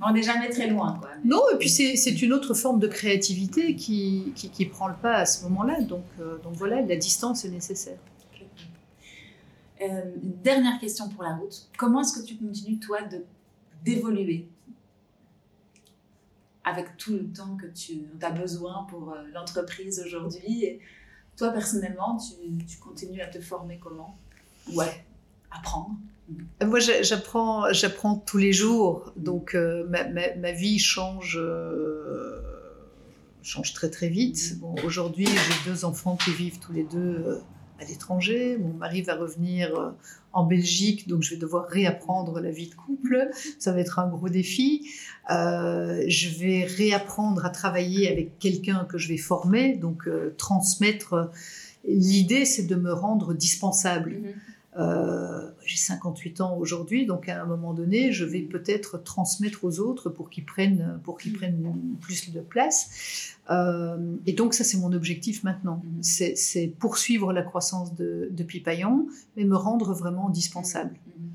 qu'on n'est jamais très loin. Quoi. Non, et puis c'est une autre forme de créativité qui, qui, prend le pas à ce moment-là. Donc, euh, donc voilà, la distance est nécessaire. Euh, dernière question pour la route. Comment est-ce que tu continues, toi, d'évoluer avec tout le temps que tu as besoin pour euh, l'entreprise aujourd'hui? Toi, personnellement, tu, tu continues à te former comment? Ouais apprendre moi, j'apprends, j'apprends tous les jours. Donc, euh, ma, vie change, euh, change très très vite. Bon, aujourd'hui, j'ai deux enfants qui vivent tous les deux euh, à l'étranger. Mon mari va revenir euh, en Belgique, donc je vais devoir réapprendre la vie de couple. Ça va être un gros défi. Euh, je vais réapprendre à travailler avec quelqu'un que je vais former, donc euh, transmettre. L'idée, c'est de me rendre dispensable. Mhm. Euh, j'ai 58 ans aujourd'hui, donc à un moment donné, je vais peut-être transmettre aux autres pour qu'ils prennent, pour qu'ils prennent plus de place. Euh, et donc ça, c'est mon objectif maintenant. Mhm. C'est c'est poursuivre la croissance de, de Pipaillon, mais me rendre vraiment indispensable Mhm.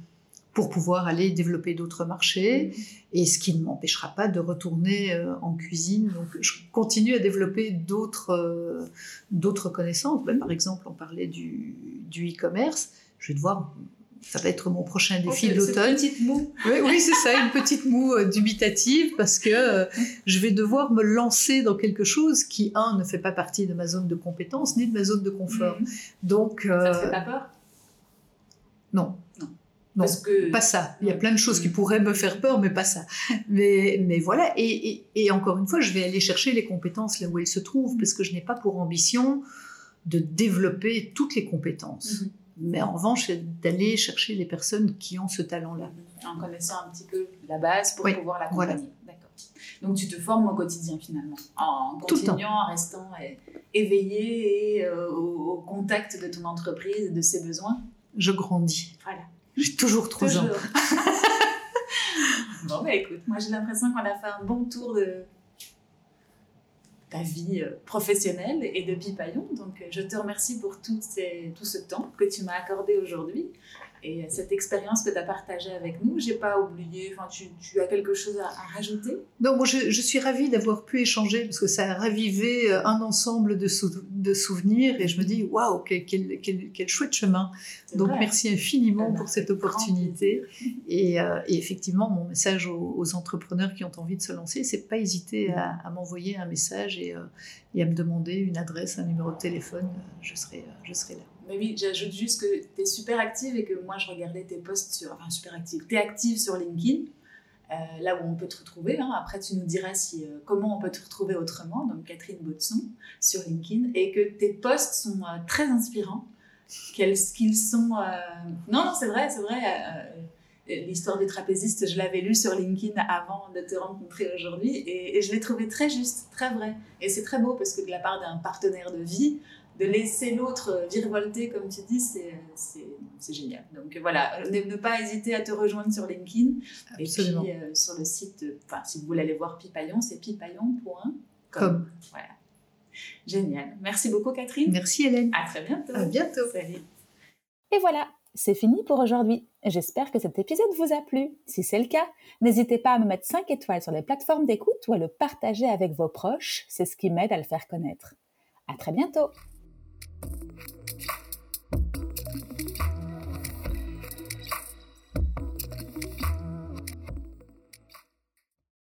pour pouvoir aller développer d'autres marchés, et ce qui ne m'empêchera pas de retourner euh, en cuisine. Donc, je continue à développer d'autres d'autres connaissances. Ben, par exemple, on parlait du du e-commerce. Je vais devoir, ça va être mon prochain défi de l'automne. petit mot. Oui, oui c'est ça, une petite moue euh, dubitative parce que euh, je vais devoir me lancer dans quelque chose qui, un, ne fait pas partie de ma zone de compétence ni de ma zone de confort. Mhm. Donc, Ça euh, te fait pas peur? Non. Non. Non, Parce que pas ça. Il y a plein de choses qui Mhm. pourraient me faire peur, mais pas ça. Mais, mais voilà. Et, et- et encore une fois, je vais aller chercher les compétences là où elles se trouvent, parce que je n'ai pas pour ambition de développer toutes les compétences. Mhm. Mais en revanche, c'est d'aller chercher les personnes qui ont ce talent-là. en connaissant un petit peu la base pour Oui, pouvoir l'accompagner. D'accord. Donc tu te formes au quotidien finalement, en Tout le temps. continuant, en restant é- éveillé et euh, au, au contact de ton entreprise, de ses besoins? Je grandis. Voilà. J'ai toujours trois ans. Bon bah écoute, moi j'ai l'impression qu'on a fait un bon tour de vie euh, professionnelle et de Pipaillon. Donc euh, je te remercie pour tout ce temps que tu m'as accordé aujourd'hui et euh, cette expérience que tu as partagée avec nous. J'ai pas oublié, enfin tu, tu as quelque chose à, à rajouter? Non, moi je, je suis ravie d'avoir pu échanger parce que ça a ravivé euh, un ensemble de, sou- de souvenirs et je me dis waouh, quel, quel, quel- quel chouette chemin. Donc vrai. merci infiniment pour cette opportunité. Et, euh, et effectivement, mon message aux, aux entrepreneurs qui ont envie de se lancer, c'est pas hésiter à, à m'envoyer un message et, euh, et à me demander une adresse, un numéro de téléphone. Je serai, je serai là. Mais oui, j'ajoute juste que tu es super active et que moi je regardais tes posts sur. Enfin, super active. Tu es active sur LinkedIn, euh, là où on peut te retrouver. hein. Après, tu nous diras si, euh, comment on peut te retrouver autrement, donc Catherine Baudson sur LinkedIn, et que tes posts sont euh, très inspirants. Quels qu'ils sont. Non, non, c'est vrai, c'est vrai. L'histoire du trapéziste, je l'avais lu sur LinkedIn avant de te rencontrer aujourd'hui et, et je l'ai trouvé très juste, très vrai. Et c'est très beau parce que de la part d'un partenaire de vie, de laisser l'autre virevolter, comme tu dis, c'est, génial. Donc voilà, ne, ne pas hésiter à te rejoindre sur LinkedIn. Absolument. Et puis euh, sur le site, euh, enfin si vous voulez aller voir Pipaillon, c'est pipaillon.com. Comme. Voilà. Génial. Merci beaucoup Catherine. Merci Hélène. À très bientôt. À bientôt. Salut. Et voilà, c'est fini pour aujourd'hui. J'espère que cet épisode vous a plu. Si c'est le cas, n'hésitez pas à me mettre 5 étoiles sur les plateformes d'écoute ou à le partager avec vos proches. C'est ce qui m'aide à le faire connaître. À très bientôt! Thank you.